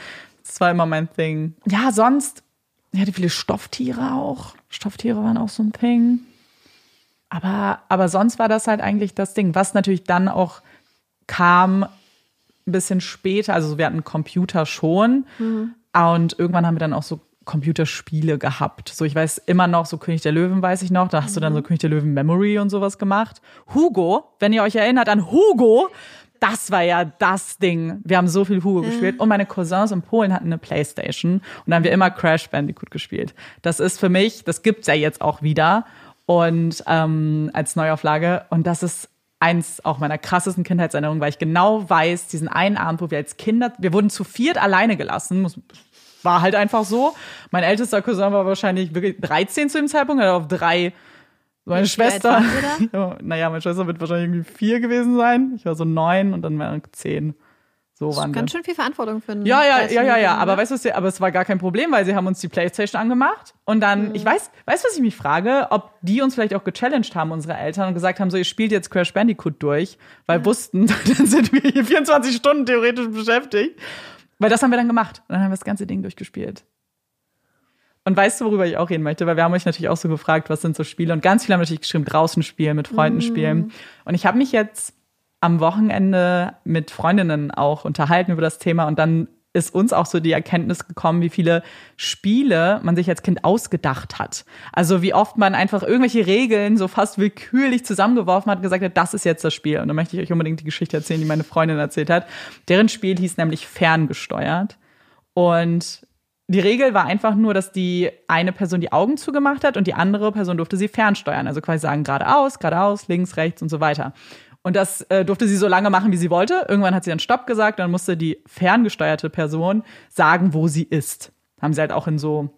das war immer mein Thing. Ja, sonst, ich hatte viele Stofftiere auch. Stofftiere waren auch so ein Thing. Aber, aber sonst war das halt eigentlich das Ding. Was natürlich dann auch kam, ein bisschen später, also wir hatten Computer schon. Und irgendwann haben wir dann auch so Computerspiele gehabt. So, ich weiß immer noch, so König der Löwen weiß ich noch. Da hast du dann so König der Löwen Memory und sowas gemacht. Hugo, wenn ihr euch erinnert an Hugo, das war ja das Ding. Wir haben so viel Hugo gespielt. Und meine Cousins in Polen hatten eine Playstation. Und da haben wir immer Crash Bandicoot gespielt. Das ist für mich, das gibt's ja jetzt auch wieder. Und ähm, als Neuauflage. Und das ist eins auch meiner krassesten Kindheitserinnerungen, weil ich genau weiß, diesen einen Abend, wo wir als Kinder, wir wurden zu viert alleine gelassen, war halt einfach so. Mein ältester Cousin war wahrscheinlich wirklich 13 zu dem Zeitpunkt, er hat auf drei. Meine Wie Schwester, naja, meine Schwester wird wahrscheinlich irgendwie vier gewesen sein. Ich war so neun und dann waren zehn. So Das ist ganz schön viel Verantwortung für einen Ja, ja, ja, ja, ja. 13-Jährigen, Aber weißt du, was- aber es war gar kein Problem, weil sie haben uns die Playstation angemacht und dann, Mhm. ich weiß, weißt du, was ich mich frage, ob die uns vielleicht auch gechallenged haben, unsere Eltern, und gesagt haben, so, ihr spielt jetzt Crash Bandicoot durch, weil wussten, dann sind wir hier 24 Stunden theoretisch beschäftigt. Weil das haben wir dann gemacht. Und dann haben wir das ganze Ding durchgespielt. Und weißt du, worüber ich auch reden möchte? Weil wir haben euch natürlich auch so gefragt, was sind so Spiele? Und ganz viele haben natürlich geschrieben, draußen spielen, mit Freunden spielen. Und ich habe mich jetzt am Wochenende mit Freundinnen auch unterhalten über das Thema und dann ist uns auch so die Erkenntnis gekommen, wie viele Spiele man sich als Kind ausgedacht hat. Also wie oft man einfach irgendwelche Regeln so fast willkürlich zusammengeworfen hat und gesagt hat, das ist jetzt das Spiel. Und da möchte ich euch unbedingt die Geschichte erzählen, die meine Freundin erzählt hat. Deren Spiel hieß nämlich ferngesteuert. Und die Regel war einfach nur, dass die eine Person die Augen zugemacht hat und die andere Person durfte sie fernsteuern. Also quasi sagen, geradeaus, geradeaus, links, rechts und so weiter. Und das äh, durfte sie so lange machen, wie sie wollte. Irgendwann hat sie dann Stopp gesagt, dann musste die ferngesteuerte Person sagen, wo sie ist. Haben sie halt auch in so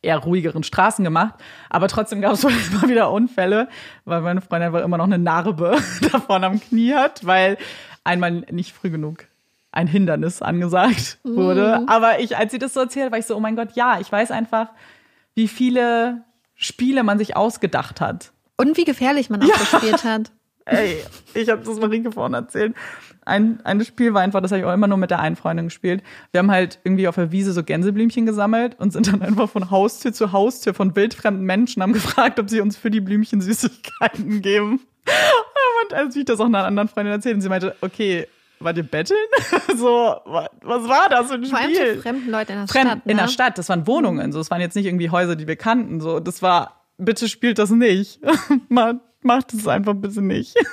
eher ruhigeren Straßen gemacht. Aber trotzdem gab es wohl immer wieder Unfälle, weil meine Freundin einfach immer noch eine Narbe davon am Knie hat, weil einmal nicht früh genug ein Hindernis angesagt wurde. Aber ich, als sie das so erzählt, war ich so, oh mein Gott, ja, ich weiß einfach, wie viele Spiele man sich ausgedacht hat. Und wie gefährlich man auch gespielt hat. Ey, ich habe das Marike vorhin erzählt. Ein, ein Spiel war einfach, das habe ich auch immer nur mit der einen Freundin gespielt. Wir haben halt irgendwie auf der Wiese so Gänseblümchen gesammelt und sind dann einfach von Haustür zu Haustür von wildfremden Menschen, haben gefragt, ob sie uns für die Blümchen Süßigkeiten geben. Und als ich das auch einer anderen Freundin erzählt und sie meinte, okay, war ihr betteln? so, wa- was war das für ein Vor allem zu Spiel? fremden Leuten in der Fremd, Stadt. Ne? in der Stadt, das waren Wohnungen, so, das waren jetzt nicht irgendwie Häuser, die wir kannten, so, das war, bitte spielt das nicht. Ma- Macht es einfach bitte nicht.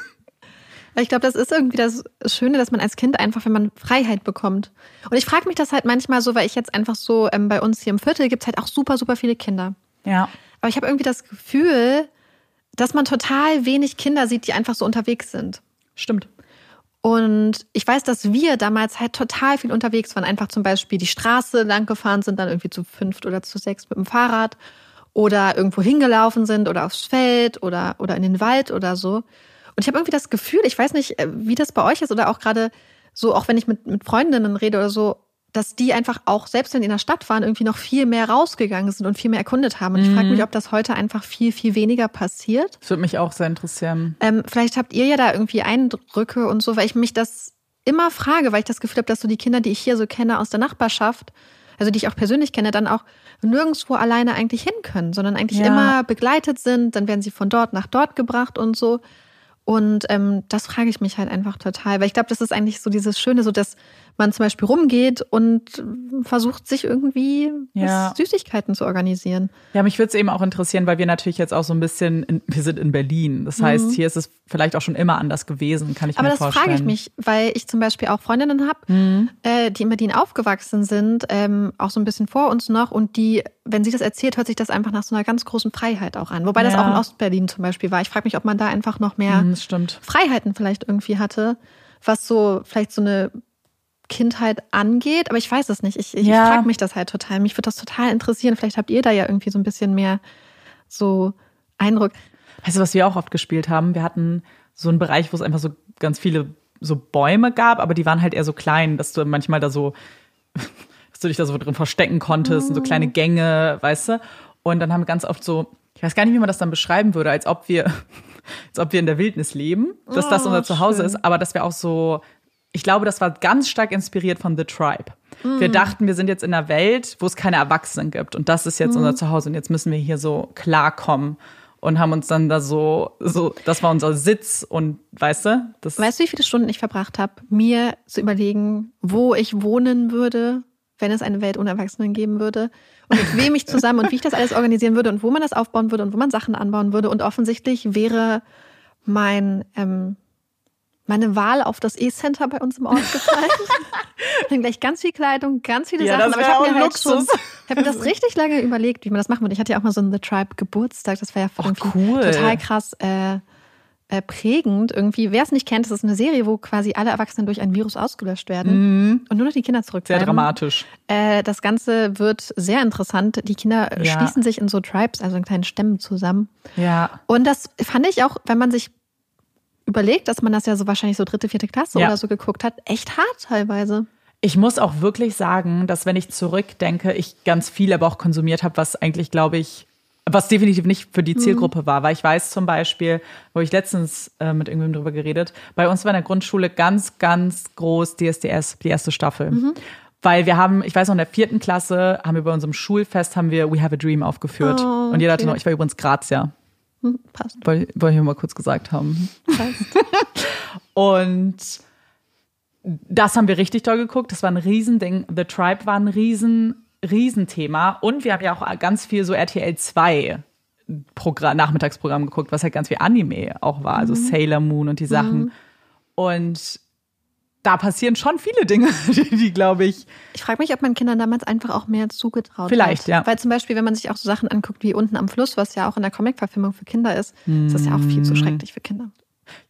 Ich glaube, das ist irgendwie das Schöne, dass man als Kind einfach, wenn man Freiheit bekommt. Und ich frage mich das halt manchmal so, weil ich jetzt einfach so, ähm, bei uns hier im Viertel gibt's halt auch super, super viele Kinder. Ja. Aber ich habe irgendwie das Gefühl, dass man total wenig Kinder sieht, die einfach so unterwegs sind. Stimmt. Und ich weiß, dass wir damals halt total viel unterwegs waren. Einfach zum Beispiel die Straße lang gefahren sind, dann irgendwie zu fünft oder zu sechs mit dem Fahrrad oder irgendwo hingelaufen sind oder aufs Feld oder, oder in den Wald oder so. Und ich habe irgendwie das Gefühl, ich weiß nicht, äh, wie das bei euch ist oder auch gerade so, auch wenn ich mit, mit Freundinnen rede oder so, dass die einfach auch, selbst wenn die in der Stadt waren, irgendwie noch viel mehr rausgegangen sind und viel mehr erkundet haben. Und ich frage mich, ob das heute einfach viel, viel weniger passiert. Das würde mich auch sehr interessieren. Ähm, vielleicht habt ihr ja da irgendwie Eindrücke und so, weil ich mich das immer frage, weil ich das Gefühl habe, dass so die Kinder, die ich hier so kenne aus der Nachbarschaft, also die ich auch persönlich kenne, dann auch nirgendwo alleine eigentlich hin können, sondern eigentlich Ja. immer begleitet sind. Dann werden sie von dort nach dort gebracht und so. Und ähm, das frage ich mich halt einfach total, weil ich glaube, das ist eigentlich so dieses Schöne, so dass man zum Beispiel rumgeht und versucht, sich irgendwie Ja. Süßigkeiten zu organisieren. Ja, mich würde es eben auch interessieren, weil wir natürlich jetzt auch so ein bisschen, in, wir sind in Berlin. Das heißt, hier ist es vielleicht auch schon immer anders gewesen, kann ich Mhm. Aber mir das vorstellen. frage ich mich, weil ich zum Beispiel auch Freundinnen habe, äh, die in Berlin aufgewachsen sind, ähm, auch so ein bisschen vor uns noch und die, wenn sie das erzählt, hört sich das einfach nach so einer ganz großen Freiheit auch an. Wobei das Ja. auch in Ostberlin zum Beispiel war. Ich frage mich, ob man da einfach noch mehr Hm, Das stimmt. Freiheiten vielleicht irgendwie hatte, was so vielleicht so eine Kindheit angeht. Aber ich weiß es nicht. Ich, ich Ja. frage mich das halt total. Mich würde das total interessieren. Vielleicht habt ihr da ja irgendwie so ein bisschen mehr so Eindruck. Weißt du, was wir auch oft gespielt haben? Wir hatten so einen Bereich, wo es einfach so ganz viele so Bäume gab, aber die waren halt eher so klein, dass du manchmal da so, dass du dich da so drin verstecken konntest und so kleine Gänge, weißt du? Und dann haben wir ganz oft so, ich weiß gar nicht, wie man das dann beschreiben würde, als ob wir, als ob wir in der Wildnis leben, dass das Oh, unser Zuhause schön. ist, aber dass wir auch so, ich glaube, das war ganz stark inspiriert von The Tribe. Wir dachten, wir sind jetzt in einer Welt, wo es keine Erwachsenen gibt. Und das ist jetzt unser Zuhause. Und jetzt müssen wir hier so klarkommen und haben uns dann da so, so, das war unser Sitz und weißt du, das Weißt du, wie viele Stunden ich verbracht habe, mir zu überlegen, wo ich wohnen würde, wenn es eine Welt ohne Erwachsenen geben würde und mit wem ich zusammen und wie ich das alles organisieren würde und wo man das aufbauen würde und wo man Sachen anbauen würde. Und offensichtlich wäre mein ähm, meine Wahl auf das E-Center bei uns im Ort gefallen. dann gleich ganz viel Kleidung, ganz viele Ja, Sachen. Aber ich habe mir halt schon, habe mir das richtig lange überlegt, wie man das machen würde. Ich hatte ja auch mal so einen The Tribe Geburtstag. Das war ja Oh, cool. total krass äh, äh, prägend. Irgendwie, wer es nicht kennt, das ist eine Serie, wo quasi alle Erwachsenen durch ein Virus ausgelöscht werden und nur noch die Kinder sehr zurückbleiben. dramatisch. Äh, das Ganze wird sehr interessant. Die Kinder Ja. schließen sich in so Tribes, also in kleinen Stämmen zusammen. Ja. Und das fand ich auch, wenn man sich überlegt, dass man das ja so wahrscheinlich so dritte, vierte Klasse Ja. oder so geguckt hat, echt hart teilweise. Ich muss auch wirklich sagen, dass wenn ich zurückdenke, ich ganz viel aber auch konsumiert habe, was eigentlich, glaube ich, was definitiv nicht für die Zielgruppe war. Weil ich weiß zum Beispiel, wo ich letztens äh, mit irgendwem drüber geredet, bei uns war in der Grundschule ganz, ganz groß DSDS, die erste Staffel. Weil wir haben, ich weiß noch, in der vierten Klasse haben wir bei unserem Schulfest haben wir We Have a Dream aufgeführt. Oh, Und jeder hatte noch, ich war übrigens Grazia. Hm, passt. Wollte wollte ich mal kurz gesagt haben. passt. Und das haben wir richtig toll geguckt. Das war ein Riesending. The Tribe war ein riesen, Riesenthema. Und wir haben ja auch ganz viel so RTL 2 Programm, Nachmittagsprogramm geguckt, was halt ganz viel Anime auch war. Also Sailor Moon und die Sachen. Und da passieren schon viele Dinge, die, die glaube ich, Ich frage mich, ob man Kindern damals einfach auch mehr zugetraut Vielleicht, hat. ja. Weil zum Beispiel, wenn man sich auch so Sachen anguckt wie unten am Fluss, was ja auch in der Comic-Verfilmung für Kinder ist, ist das ja auch viel zu schrecklich für Kinder.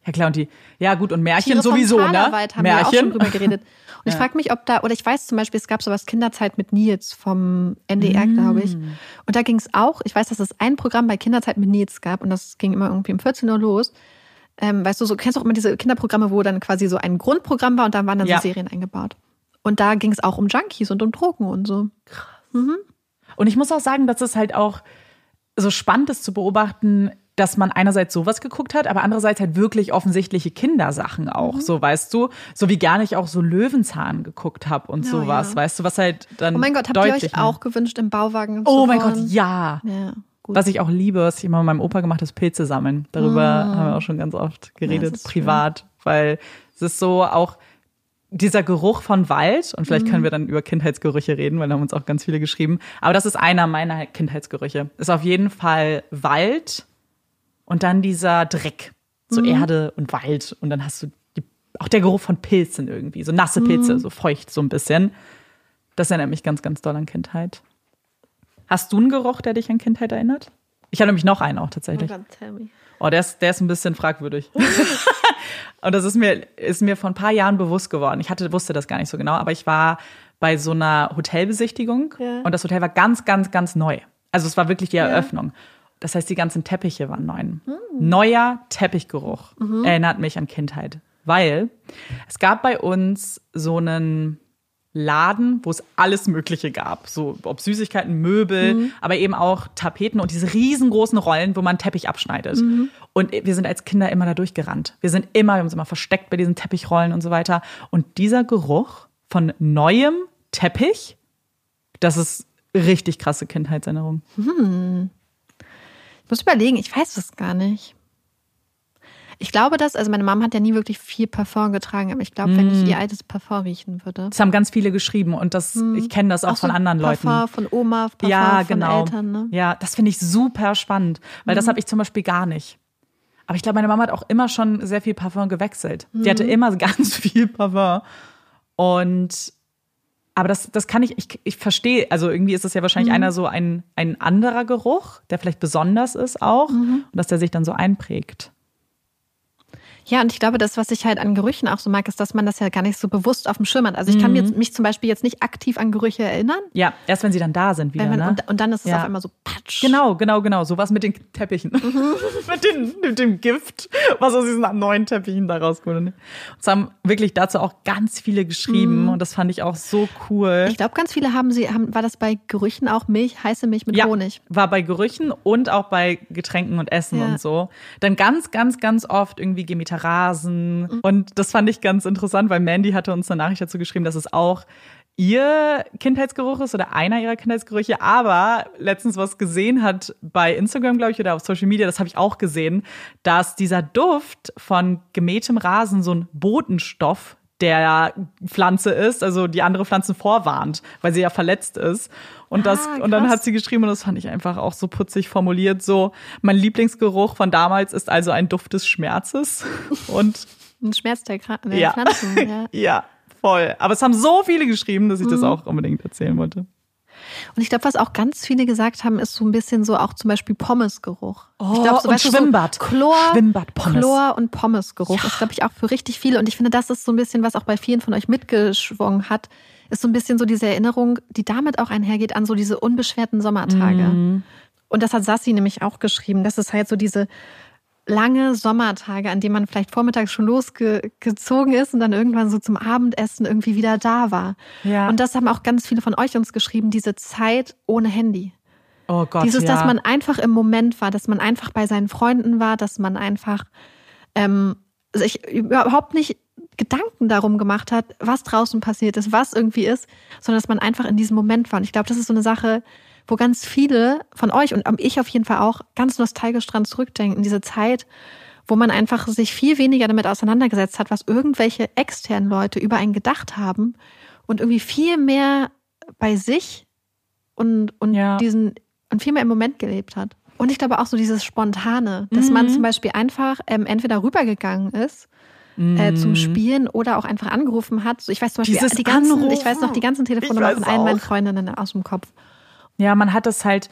Ja klar, und die, ja gut, und Märchen Tiere sowieso, ne? Haben wir auch schon Märchen. drüber geredet. Und ich frage mich, ob da, oder ich weiß zum Beispiel, es gab sowas Kinderzeit mit Nils vom NDR, glaube ich. Und da ging es auch, ich weiß, dass es ein Programm bei Kinderzeit mit Nils gab und das ging immer irgendwie um 14 Uhr los. Ähm, weißt du, so kennst du auch immer diese Kinderprogramme, wo dann quasi so ein Grundprogramm war und dann waren dann Ja. so Serien eingebaut. Und da ging es auch um Junkies und um Drogen und so. Und ich muss auch sagen, dass es halt auch so spannend ist zu beobachten, dass man einerseits sowas geguckt hat, aber andererseits halt wirklich offensichtliche Kindersachen auch, Mhm. so weißt du, so wie gar nicht auch so Löwenzahn geguckt habe und Ja, sowas, ja. weißt du, was halt dann Oh mein Gott, habt ihr euch auch gewünscht, im Bauwagen Oh zu mein Gott, ja. Ja, gut. Was ich auch liebe, was ich immer mit meinem Opa gemacht habe, ist Pilze sammeln. Darüber haben wir auch schon ganz oft geredet, ist privat, weil es ist so auch dieser Geruch von Wald und vielleicht können wir dann über Kindheitsgerüche reden, weil da haben uns auch ganz viele geschrieben. Aber das ist einer meiner Kindheitsgerüche. Ist auf jeden Fall Wald und dann dieser Dreck, so Mm. Erde und Wald und dann hast du die, auch der Geruch von Pilzen irgendwie, so nasse Mm. Pilze, so feucht so ein bisschen. Das erinnert mich ganz, ganz doll an Kindheit. Hast du einen Geruch, der dich an Kindheit erinnert? Ich habe nämlich noch einen auch Oh tatsächlich. Gott, me. Oh, der ist, der ist ein bisschen fragwürdig. Und das ist mir, ist mir vor ein paar Jahren bewusst geworden. Ich hatte, wusste das gar nicht so genau, aber ich war bei so einer Hotelbesichtigung Ja. und das Hotel war ganz, ganz, ganz neu. Also es war wirklich die Eröffnung. Das heißt, die ganzen Teppiche waren neu. Neuer Teppichgeruch erinnert mich an Kindheit. Weil es gab bei uns so einen Laden, wo es alles Mögliche gab. So, ob Süßigkeiten, Möbel, aber eben auch Tapeten und diese riesengroßen Rollen, wo man Teppich abschneidet. Und wir sind als Kinder immer da durchgerannt. Wir sind immer, wir haben uns immer versteckt bei diesen Teppichrollen und so weiter. Und dieser Geruch von neuem Teppich, das ist richtig krasse Kindheitserinnerung. Ich muss überlegen, ich weiß das gar nicht. Ich glaube das, also meine Mom hat ja nie wirklich viel Parfum getragen, aber ich glaube, wenn ich ihr altes Parfum riechen würde. Das haben ganz viele geschrieben und das, ich kenne das auch, Auch so von anderen Parfum Leuten. von Oma, Parfum ja, von genau. Eltern, ne? Ja, das finde ich super spannend, weil das habe ich zum Beispiel gar nicht. Aber ich glaube, meine Mama hat auch immer schon sehr viel Parfum gewechselt. Die hatte immer ganz viel Parfum. Und aber das, das kann ich, ich, ich verstehe, also irgendwie ist das ja wahrscheinlich einer so ein, ein anderer Geruch, der vielleicht besonders ist auch und dass der sich dann so einprägt. Ja, und ich glaube, das, was ich halt an Gerüchen auch so mag, ist, dass man das ja gar nicht so bewusst auf dem Schirm hat. Also ich kann mir jetzt, mich zum Beispiel jetzt nicht aktiv an Gerüche erinnern. Ja, erst wenn sie dann da sind wieder, man, ne? und, und dann ist es Ja. auf einmal so patsch. Genau, genau, genau. Sowas mit den Teppichen. mit, den, mit dem Gift, was aus diesen neuen Teppichen da rauskommt. Und es haben wirklich dazu auch ganz viele geschrieben und das fand ich auch so cool. Ich glaube, ganz viele haben sie, haben, war das bei Gerüchen auch Milch, heiße Milch mit ja, Honig. war bei Gerüchen und auch bei Getränken und Essen Ja. und so. Dann ganz, ganz, ganz oft irgendwie geh mit Rasen. Und das fand ich ganz interessant, weil Mandy hatte uns eine Nachricht dazu geschrieben, dass es auch ihr Kindheitsgeruch ist oder einer ihrer Kindheitsgerüche, aber letztens was gesehen hat bei Instagram, glaube ich, oder auf Social Media, das habe ich auch gesehen, dass dieser Duft von gemähtem Rasen so ein Botenstoff der Pflanze ist, also die andere Pflanzen vorwarnt, weil sie ja verletzt ist. Und das, Ah, und dann hat sie geschrieben, und das fand ich einfach auch so putzig formuliert, so, mein Lieblingsgeruch von damals ist also ein Duft des Schmerzes. Und Ein Schmerz der, Kra der ja. Pflanzen. Ja. ja, voll. Aber es haben so viele geschrieben, dass ich das auch unbedingt erzählen wollte. Und ich glaube, was auch ganz viele gesagt haben, ist so ein bisschen so auch zum Beispiel Pommesgeruch. Oh, ich glaube, so, und weißt Schwimmbad. So Chlor, Schwimmbadpommes. Chlor und Pommesgeruch ist, glaube ich, auch für richtig viele. Und ich finde, das ist so ein bisschen, was auch bei vielen von euch mitgeschwungen hat, ist so ein bisschen so diese Erinnerung, die damit auch einhergeht an so diese unbeschwerten Sommertage. Mhm. Und das hat Sassi nämlich auch geschrieben. Das ist halt so diese lange Sommertage, an denen man vielleicht vormittags schon losgezogen ist und dann irgendwann so zum Abendessen irgendwie wieder da war. Ja. Und das haben auch ganz viele von euch uns geschrieben, diese Zeit ohne Handy. Oh Gott, Dieses, ja. dass man einfach im Moment war, dass man einfach bei seinen Freunden war, dass man einfach ähm, sich überhaupt nicht Gedanken darum gemacht hat, was draußen passiert ist, was irgendwie ist, sondern dass man einfach in diesem Moment war. Und ich glaube, das ist so eine Sache, wo ganz viele von euch und ich auf jeden Fall auch ganz nostalgisch dran zurückdenken. Diese Zeit, wo man einfach sich viel weniger damit auseinandergesetzt hat, was irgendwelche externen Leute über einen gedacht haben und irgendwie viel mehr bei sich und, und Ja. diesen und viel mehr im Moment gelebt hat. Und ich glaube auch so dieses Spontane, dass man Mhm. zum Beispiel einfach ähm, entweder rübergegangen ist äh, zum Spielen oder auch einfach angerufen hat. So, ich weiß zum Beispiel Mhm. Dieses die ganzen, ich weiß noch die ganzen Telefonnummern von allen meinen. Freundinnen aus dem Kopf. Ja, man hat es halt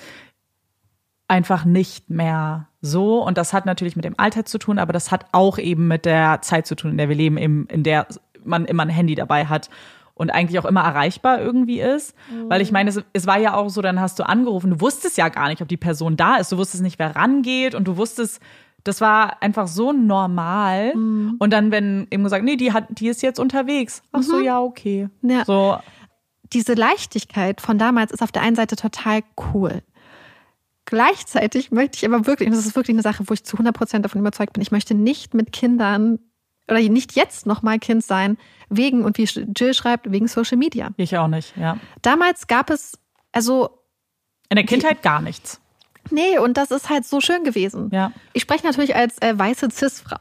einfach nicht mehr so. Und das hat natürlich mit dem Alter zu tun, aber das hat auch eben mit der Zeit zu tun, in der wir leben, eben, in der man immer ein Handy dabei hat und eigentlich auch immer erreichbar irgendwie ist. Weil ich meine, es, es war ja auch so, dann hast du angerufen, du wusstest ja gar nicht, ob die Person da ist, du wusstest nicht, wer rangeht und du wusstest, das war einfach so normal. Und dann, wenn eben gesagt, nee, die hat, die ist jetzt unterwegs. Ach so, ja, okay. Ja. So, diese Leichtigkeit von damals ist auf der einen Seite total cool. Gleichzeitig möchte ich aber wirklich, und das ist wirklich eine Sache, wo ich zu 100 Prozent davon überzeugt bin, ich möchte nicht mit Kindern oder nicht jetzt nochmal Kind sein, wegen, und wie Jill schreibt, wegen Social Media. ich auch nicht, ja. Damals gab es, also, In der Kindheit gar nichts. nee, und das ist halt so schön gewesen. Ja. Ich spreche natürlich als äh, weiße Cis-Frau.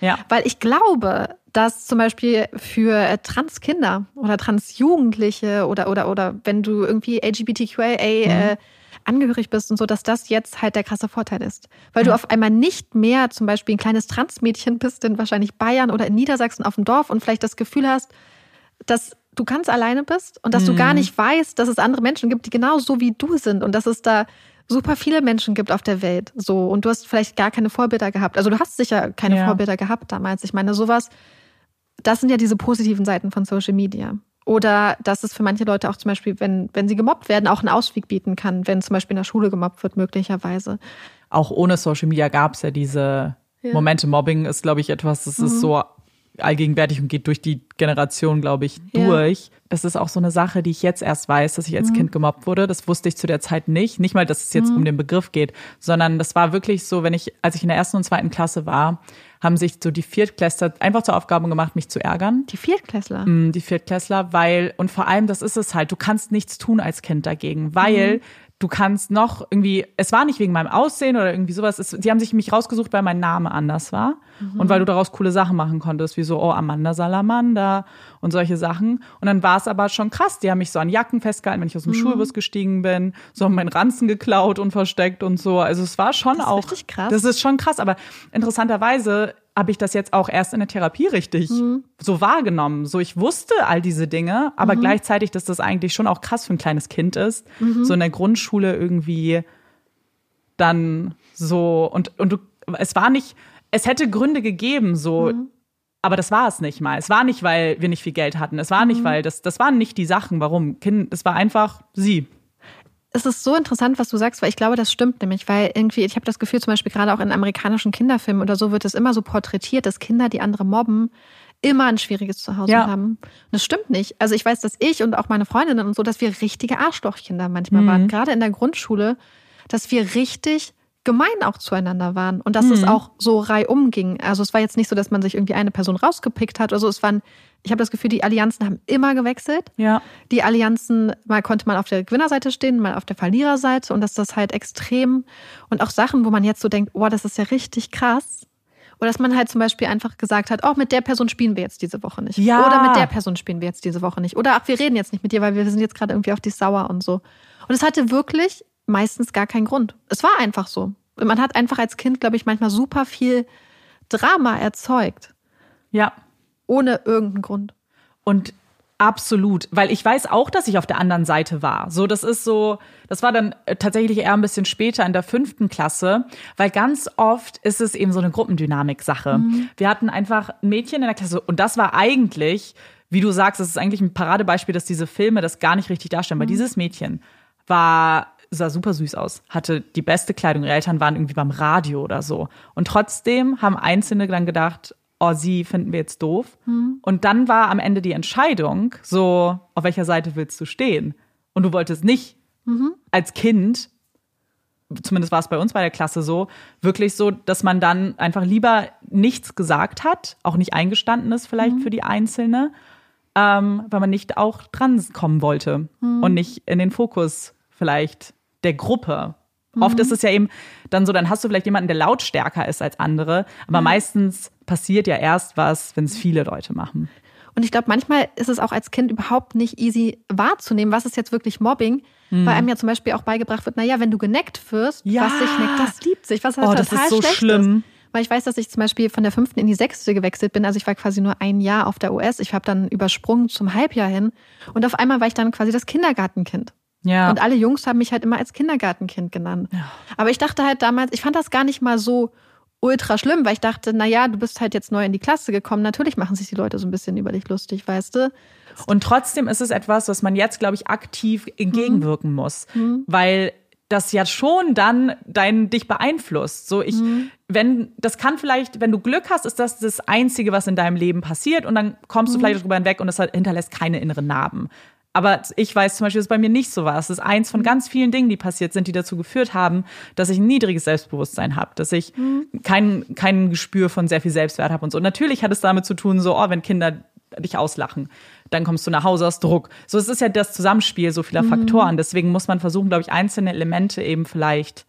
Ja. Weil ich glaube, dass zum Beispiel für äh, Transkinder oder Transjugendliche oder, oder, oder wenn du irgendwie LGBTQIA äh, angehörig bist und so, dass das jetzt halt der krasse Vorteil ist. Weil du auf einmal nicht mehr zum Beispiel ein kleines Transmädchen bist in wahrscheinlich Bayern oder in Niedersachsen auf dem Dorf und vielleicht das Gefühl hast, dass du ganz alleine bist und dass du gar nicht weißt, dass es andere Menschen gibt, die genauso wie du sind und dass es da super viele Menschen gibt auf der Welt. So und du hast vielleicht gar keine Vorbilder gehabt. Also du hast sicher keine Ja. Vorbilder gehabt damals. Ich meine, sowas, das sind ja diese positiven Seiten von Social Media. Oder dass es für manche Leute auch zum Beispiel, wenn, wenn sie gemobbt werden, auch einen Ausweg bieten kann, wenn zum Beispiel in der Schule gemobbt wird, möglicherweise. auch ohne Social Media gab es ja diese Ja. Momente. Mobbing ist, glaube ich, etwas, das ist so allgegenwärtig und geht durch die Generation, glaube ich, Ja. durch. Das ist auch so eine Sache, die ich jetzt erst weiß, dass ich als Kind gemobbt wurde. Das wusste ich zu der Zeit nicht. Nicht mal, dass es jetzt um den Begriff geht, sondern das war wirklich so, wenn ich, als ich in der ersten und zweiten Klasse war, haben sich so die Viertklässler einfach zur Aufgabe gemacht, mich zu ärgern. Die Viertklässler. Mm, die Viertklässler, weil, und vor allem, das ist es halt, du kannst nichts tun als Kind dagegen, weil du kannst noch irgendwie, es war nicht wegen meinem Aussehen oder irgendwie sowas, es, sie haben sich mich rausgesucht, weil mein Name anders war mhm. und weil du daraus coole Sachen machen konntest, wie so, oh, Amanda Salamander und solche Sachen. Und dann war es aber schon krass, die haben mich so an Jacken festgehalten, wenn ich aus dem mhm. Schulbus gestiegen bin, so haben meinen Ranzen geklaut und versteckt und so. Also es war schon das auch. Richtig krass. Das ist schon krass, aber interessanterweise habe ich das jetzt auch erst in der Therapie richtig mhm. so wahrgenommen. So, ich wusste all diese Dinge, aber mhm. gleichzeitig, dass das eigentlich schon auch krass für ein kleines Kind ist. Mhm. So in der Grundschule irgendwie dann so und, und du, es war nicht, es hätte Gründe gegeben, so, mhm. Aber das war es nicht mal. Es war nicht, weil wir nicht viel Geld hatten. Es war nicht, mhm. weil das, das waren nicht die Sachen, warum. Kind, es war einfach sie es ist so interessant, was du sagst, weil ich glaube, das stimmt nämlich, weil irgendwie, ich habe das Gefühl, zum Beispiel gerade auch in amerikanischen Kinderfilmen oder so wird es immer so porträtiert, dass Kinder, die andere mobben, immer ein schwieriges Zuhause ja. haben. Und das stimmt nicht. Also ich weiß, dass ich und auch meine Freundinnen und so, dass wir richtige Arschlochkinder manchmal mhm. waren, gerade in der Grundschule, dass wir richtig gemein auch zueinander waren und dass mhm. es auch so reihum ging. Also es war jetzt nicht so, dass man sich irgendwie eine Person rausgepickt hat. Also es waren ich habe das Gefühl, die Allianzen haben immer gewechselt. Ja. Die Allianzen, mal konnte man auf der Gewinnerseite stehen, mal auf der Verliererseite und dass das halt extrem und auch Sachen, wo man jetzt so denkt, oh, das ist ja richtig krass. Oder dass man halt zum Beispiel einfach gesagt hat, auch oh, mit der Person spielen wir jetzt diese Woche nicht. Ja. Oder mit der Person spielen wir jetzt diese Woche nicht. Oder ach, wir reden jetzt nicht mit dir, weil wir sind jetzt gerade irgendwie auf die sauer und so. Und es hatte wirklich meistens gar keinen Grund. Es war einfach so. Man hat einfach als Kind, glaube ich, manchmal super viel Drama erzeugt. Ja ohne irgendeinen Grund. Und Absolut, weil ich weiß auch, dass ich auf der anderen Seite war. So, das ist so, das war dann äh, tatsächlich eher ein bisschen später in der fünften Klasse, weil ganz oft ist es eben so eine Gruppendynamik-Sache. Mhm. Wir hatten einfach ein Mädchen in der Klasse und das war eigentlich, wie du sagst, das ist eigentlich ein Paradebeispiel, dass diese Filme das gar nicht richtig darstellen, mhm. weil dieses Mädchen war sah super süß aus, hatte die beste Kleidung. Ihre Eltern waren irgendwie beim Radio oder so. Und trotzdem haben Einzelne dann gedacht, oh, sie finden wir jetzt doof. Mhm. Und dann war am Ende die Entscheidung, so, auf welcher Seite willst du stehen? Und du wolltest nicht mhm. als Kind, zumindest war es bei uns bei der Klasse so, wirklich so, dass man dann einfach lieber nichts gesagt hat, auch nicht eingestanden ist vielleicht mhm. für die Einzelne, ähm, weil man nicht auch dran kommen wollte mhm. und nicht in den Fokus vielleicht der Gruppe Mhm. Oft ist es ja eben dann so, dann hast du vielleicht jemanden, der lautstärker ist als andere, aber mhm. meistens passiert ja erst was, wenn es viele Leute machen. Und ich glaube, manchmal ist es auch als Kind überhaupt nicht easy wahrzunehmen, was ist jetzt wirklich Mobbing, mhm. weil einem ja zum Beispiel auch beigebracht wird, naja, wenn du geneckt wirst, ja. was sich neckt, das liebt sich, was halt oh, das ist so schlimm. Ist. Weil ich weiß, dass ich zum Beispiel von der fünften in die sechste gewechselt bin. Also ich war quasi nur ein Jahr auf der US. Ich habe dann übersprungen zum Halbjahr hin. Und auf einmal war ich dann quasi das Kindergartenkind. Ja. Und alle Jungs haben mich halt immer als Kindergartenkind genannt. Ja. Aber ich dachte halt damals, ich fand das gar nicht mal so ultra schlimm, weil ich dachte, na ja, du bist halt jetzt neu in die Klasse gekommen. Natürlich machen sich die Leute so ein bisschen über dich lustig, weißt du? Und trotzdem ist es etwas, was man jetzt, glaube ich, aktiv entgegenwirken mhm. muss, mhm. weil das ja schon dann dein dich beeinflusst. So ich, mhm. wenn das kann vielleicht, wenn du Glück hast, ist das das einzige, was in deinem Leben passiert und dann kommst du mhm. vielleicht darüber hinweg und es hinterlässt keine inneren Narben. Aber ich weiß zum Beispiel, dass es bei mir nicht so war. Es ist eins von ganz vielen Dingen, die passiert sind, die dazu geführt haben, dass ich ein niedriges Selbstbewusstsein habe, dass ich mhm. kein, kein Gespür von sehr viel Selbstwert habe und so. Und natürlich hat es damit zu tun, so, oh, wenn Kinder dich auslachen, dann kommst du nach Hause aus Druck. So, es ist ja das Zusammenspiel so vieler mhm. Faktoren. Deswegen muss man versuchen, glaube ich, einzelne Elemente eben vielleicht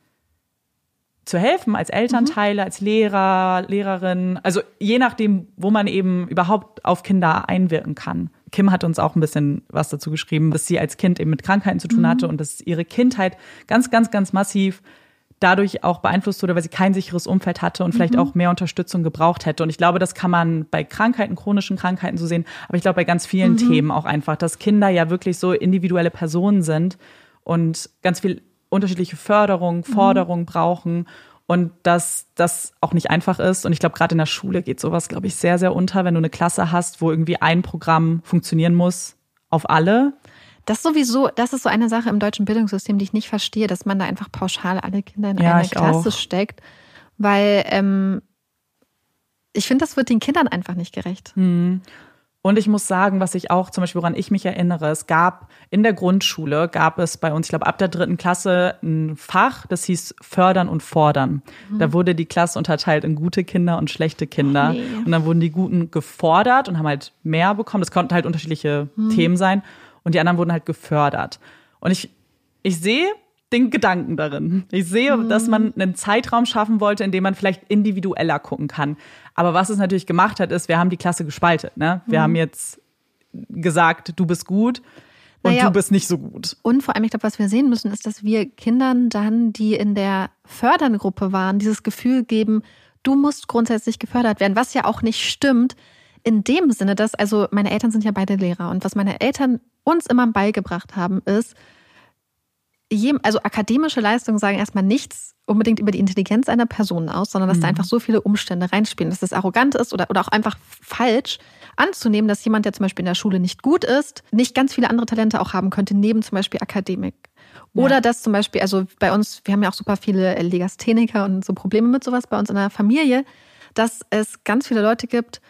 zu helfen als Elternteile, mhm. als Lehrer, Lehrerin, also je nachdem, wo man eben überhaupt auf Kinder einwirken kann. Kim hat uns auch ein bisschen was dazu geschrieben, dass sie als Kind eben mit Krankheiten zu tun hatte mhm. und dass ihre Kindheit ganz, ganz, ganz massiv dadurch auch beeinflusst wurde, weil sie kein sicheres Umfeld hatte und vielleicht mhm. auch mehr Unterstützung gebraucht hätte. Und ich glaube, das kann man bei Krankheiten, chronischen Krankheiten so sehen, aber ich glaube bei ganz vielen mhm. Themen auch einfach, dass Kinder ja wirklich so individuelle Personen sind und ganz viel unterschiedliche Förderung, mhm. Forderung brauchen und dass das auch nicht einfach ist. Und ich glaube, gerade in der Schule geht sowas, glaube ich, sehr, sehr unter, wenn du eine Klasse hast, wo irgendwie ein Programm funktionieren muss auf alle. Das sowieso, das ist so eine Sache im deutschen Bildungssystem, die ich nicht verstehe, dass man da einfach pauschal alle Kinder in ja, eine Klasse auch. steckt. Weil ähm, ich finde, das wird den Kindern einfach nicht gerecht. Hm. Und ich muss sagen, was ich auch zum Beispiel, woran ich mich erinnere, es gab in der Grundschule, gab es bei uns, ich glaube, ab der dritten Klasse ein Fach, das hieß Fördern und Fordern. Mhm. Da wurde die Klasse unterteilt in gute Kinder und schlechte Kinder. Nee. Und dann wurden die Guten gefordert und haben halt mehr bekommen. Das konnten halt unterschiedliche mhm. Themen sein. Und die anderen wurden halt gefördert. Und ich, ich sehe den Gedanken darin. Ich sehe, mhm. dass man einen Zeitraum schaffen wollte, in dem man vielleicht individueller gucken kann. Aber was es natürlich gemacht hat, ist, wir haben die Klasse gespaltet. Ne? Wir mhm. haben jetzt gesagt, du bist gut und naja, du bist nicht so gut. Und vor allem, ich glaube, was wir sehen müssen, ist, dass wir Kindern dann, die in der Förderngruppe waren, dieses Gefühl geben, du musst grundsätzlich gefördert werden, was ja auch nicht stimmt. In dem Sinne, dass, also meine Eltern sind ja beide Lehrer und was meine Eltern uns immer beigebracht haben, ist, also akademische Leistungen sagen erstmal nichts unbedingt über die Intelligenz einer Person aus, sondern dass mhm. da einfach so viele Umstände reinspielen, dass das arrogant ist oder, oder auch einfach falsch anzunehmen, dass jemand, der zum Beispiel in der Schule nicht gut ist, nicht ganz viele andere Talente auch haben könnte, neben zum Beispiel Akademik. Oder ja. dass zum Beispiel, also bei uns, wir haben ja auch super viele Legastheniker und so Probleme mit sowas bei uns in der Familie, dass es ganz viele Leute gibt,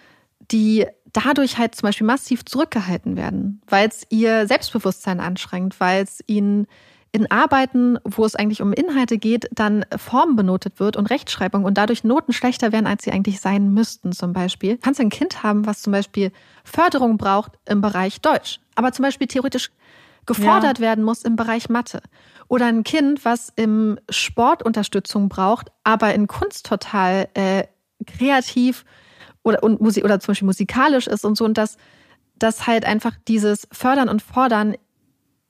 die dadurch halt zum Beispiel massiv zurückgehalten werden, weil es ihr Selbstbewusstsein anschränkt, weil es ihnen in Arbeiten, wo es eigentlich um Inhalte geht, dann Form benotet wird und Rechtschreibung und dadurch Noten schlechter werden, als sie eigentlich sein müssten zum Beispiel. Kannst du ein Kind haben, was zum Beispiel Förderung braucht im Bereich Deutsch, aber zum Beispiel theoretisch gefordert ja. werden muss im Bereich Mathe. Oder ein Kind, was im Sport Unterstützung braucht, aber in Kunst total äh, kreativ oder, und Musik, oder zum Beispiel musikalisch ist und so. Und dass, dass halt einfach dieses Fördern und Fordern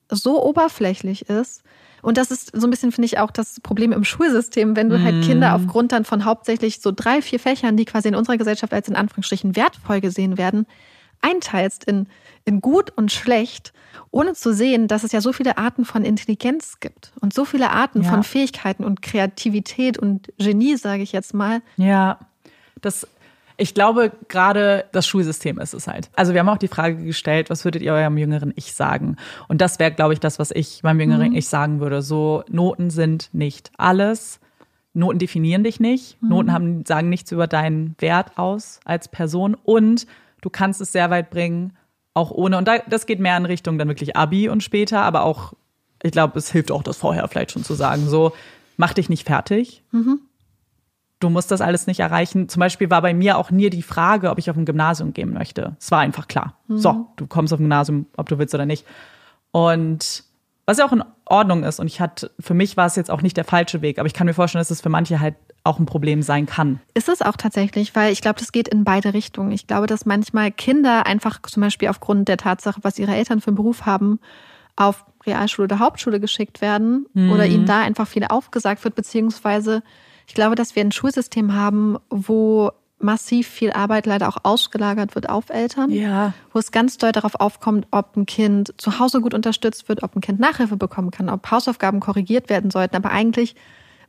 so oberflächlich ist. Und das ist so ein bisschen, finde ich, auch das Problem im Schulsystem, wenn du halt mhm. Kinder aufgrund dann von hauptsächlich so drei, vier Fächern, die quasi in unserer Gesellschaft als in Anführungsstrichen wertvoll gesehen werden, einteilst in, in gut und schlecht, ohne zu sehen, dass es ja so viele Arten von Intelligenz gibt und so viele Arten ja. von Fähigkeiten und Kreativität und Genie, sage ich jetzt mal. Ja, das ich glaube, gerade das Schulsystem ist es halt. Also wir haben auch die Frage gestellt, was würdet ihr eurem jüngeren Ich sagen? Und das wäre, glaube ich, das, was ich meinem jüngeren mhm. Ich sagen würde. So, Noten sind nicht alles. Noten definieren dich nicht. Mhm. Noten haben, sagen nichts über deinen Wert aus als Person. Und du kannst es sehr weit bringen, auch ohne. Und da, das geht mehr in Richtung dann wirklich Abi und später, aber auch, ich glaube, es hilft auch, das vorher vielleicht schon zu sagen. So, mach dich nicht fertig. Mhm du musst das alles nicht erreichen. Zum Beispiel war bei mir auch nie die Frage, ob ich auf ein Gymnasium gehen möchte. Es war einfach klar. Mhm. So, du kommst auf ein Gymnasium, ob du willst oder nicht. Und was ja auch in Ordnung ist. Und ich hatte, für mich war es jetzt auch nicht der falsche Weg, aber ich kann mir vorstellen, dass es für manche halt auch ein Problem sein kann. Ist es auch tatsächlich, weil ich glaube, das geht in beide Richtungen. Ich glaube, dass manchmal Kinder einfach zum Beispiel aufgrund der Tatsache, was ihre Eltern für einen Beruf haben, auf Realschule oder Hauptschule geschickt werden mhm. oder ihnen da einfach viel aufgesagt wird, beziehungsweise ich glaube, dass wir ein Schulsystem haben, wo massiv viel Arbeit leider auch ausgelagert wird auf Eltern. Ja. Wo es ganz doll darauf aufkommt, ob ein Kind zu Hause gut unterstützt wird, ob ein Kind Nachhilfe bekommen kann, ob Hausaufgaben korrigiert werden sollten. Aber eigentlich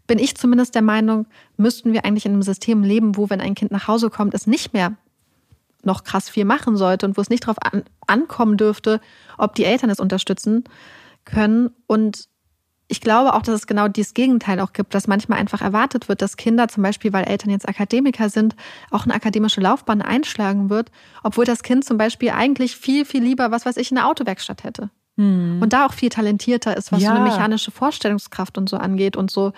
bin ich zumindest der Meinung, müssten wir eigentlich in einem System leben, wo, wenn ein Kind nach Hause kommt, es nicht mehr noch krass viel machen sollte und wo es nicht darauf an, ankommen dürfte, ob die Eltern es unterstützen können. Und ich glaube auch, dass es genau dieses Gegenteil auch gibt, dass manchmal einfach erwartet wird, dass Kinder zum Beispiel, weil Eltern jetzt Akademiker sind, auch eine akademische Laufbahn einschlagen wird, obwohl das Kind zum Beispiel eigentlich viel, viel lieber, was weiß ich, eine Autowerkstatt hätte. Hm. Und da auch viel talentierter ist, was ja. so eine mechanische Vorstellungskraft und so angeht und so.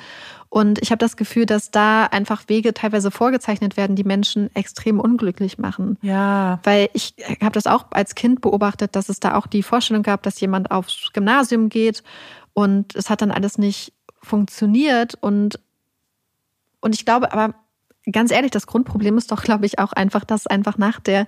Und ich habe das Gefühl, dass da einfach Wege teilweise vorgezeichnet werden, die Menschen extrem unglücklich machen. Ja. Weil ich habe das auch als Kind beobachtet, dass es da auch die Vorstellung gab, dass jemand aufs Gymnasium geht und es hat dann alles nicht funktioniert. Und, und ich glaube, aber ganz ehrlich, das Grundproblem ist doch, glaube ich, auch einfach, dass einfach nach der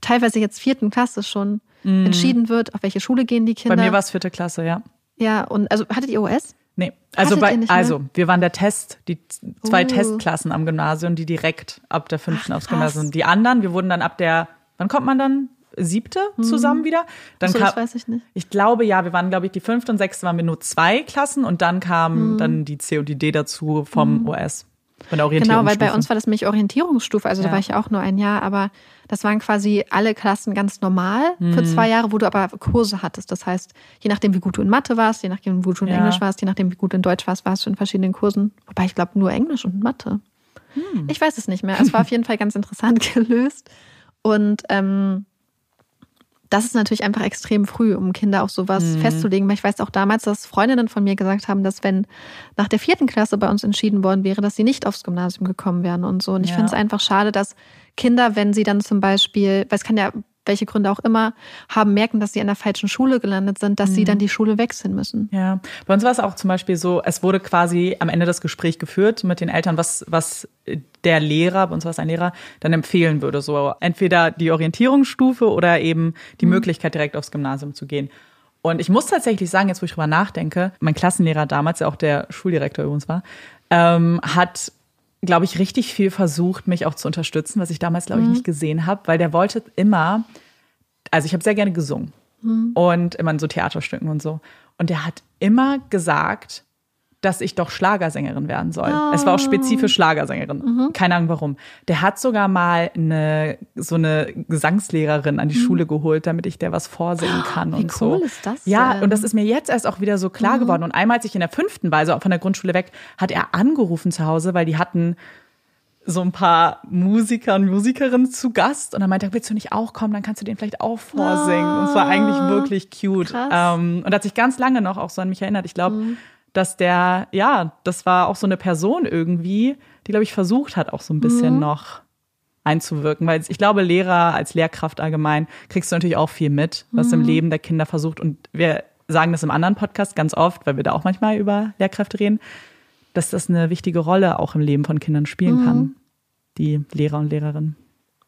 teilweise jetzt vierten Klasse schon mm. entschieden wird, auf welche Schule gehen die Kinder. Bei mir war es vierte Klasse, ja. Ja, und also hattet ihr OS? Nee, also bei, also wir waren der Test, die zwei uh. Testklassen am Gymnasium, die direkt ab der fünften Ach, aufs Gymnasium. Die anderen, wir wurden dann ab der, wann kommt man dann? Siebte mhm. zusammen wieder. Dann so, kam, das weiß ich nicht. Ich glaube, ja, wir waren, glaube ich, die fünfte und sechste waren wir nur zwei Klassen und dann kam mhm. dann die C und die D dazu vom mhm. OS. Von der Orientierungsstufe. Genau, weil bei uns war das nämlich Orientierungsstufe, also ja. da war ich auch nur ein Jahr, aber das waren quasi alle Klassen ganz normal für mhm. zwei Jahre, wo du aber Kurse hattest. Das heißt, je nachdem, wie gut du in Mathe warst, je nachdem, wie gut du in ja. Englisch warst, je nachdem, wie gut du in Deutsch warst, warst du in verschiedenen Kursen. Wobei ich glaube, nur Englisch und Mathe. Hm. Ich weiß es nicht mehr. Es war auf jeden Fall ganz interessant gelöst. Und ähm, das ist natürlich einfach extrem früh, um Kinder auch sowas mhm. festzulegen. Ich weiß auch damals, dass Freundinnen von mir gesagt haben, dass wenn nach der vierten Klasse bei uns entschieden worden wäre, dass sie nicht aufs Gymnasium gekommen wären und so. Und ich ja. finde es einfach schade, dass Kinder, wenn sie dann zum Beispiel, weil es kann ja welche Gründe auch immer haben, merken, dass sie an der falschen Schule gelandet sind, dass mhm. sie dann die Schule wechseln müssen. Ja, bei uns war es auch zum Beispiel so, es wurde quasi am Ende das Gespräch geführt mit den Eltern, was, was der Lehrer, bei uns war es ein Lehrer, dann empfehlen würde. So entweder die Orientierungsstufe oder eben die mhm. Möglichkeit, direkt aufs Gymnasium zu gehen. Und ich muss tatsächlich sagen, jetzt wo ich drüber nachdenke, mein Klassenlehrer damals, der auch der Schuldirektor übrigens war, ähm, hat glaube ich, richtig viel versucht, mich auch zu unterstützen, was ich damals, glaube ich, mhm. nicht gesehen habe, weil der wollte immer, also ich habe sehr gerne gesungen mhm. und immer in so Theaterstücken und so. Und der hat immer gesagt, dass ich doch Schlagersängerin werden soll. Oh. Es war auch spezifisch Schlagersängerin. Mhm. Keine Ahnung warum. Der hat sogar mal eine so eine Gesangslehrerin an die mhm. Schule geholt, damit ich der was vorsingen kann Wie und cool so. ist das? Ja, denn? und das ist mir jetzt erst auch wieder so klar mhm. geworden. Und einmal, als ich in der fünften war, also auch von der Grundschule weg, hat er angerufen zu Hause, weil die hatten so ein paar Musiker und Musikerinnen zu Gast und dann meinte er, willst du nicht auch kommen, dann kannst du den vielleicht auch vorsingen. Oh, und es war eigentlich ah, wirklich cute. Ähm, und hat sich ganz lange noch auch so an mich erinnert. Ich glaube, mhm dass der, ja, das war auch so eine Person irgendwie, die, glaube ich, versucht hat, auch so ein bisschen mhm. noch einzuwirken. Weil ich glaube, Lehrer als Lehrkraft allgemein kriegst du natürlich auch viel mit, was mhm. im Leben der Kinder versucht. Und wir sagen das im anderen Podcast ganz oft, weil wir da auch manchmal über Lehrkräfte reden, dass das eine wichtige Rolle auch im Leben von Kindern spielen mhm. kann, die Lehrer und Lehrerinnen.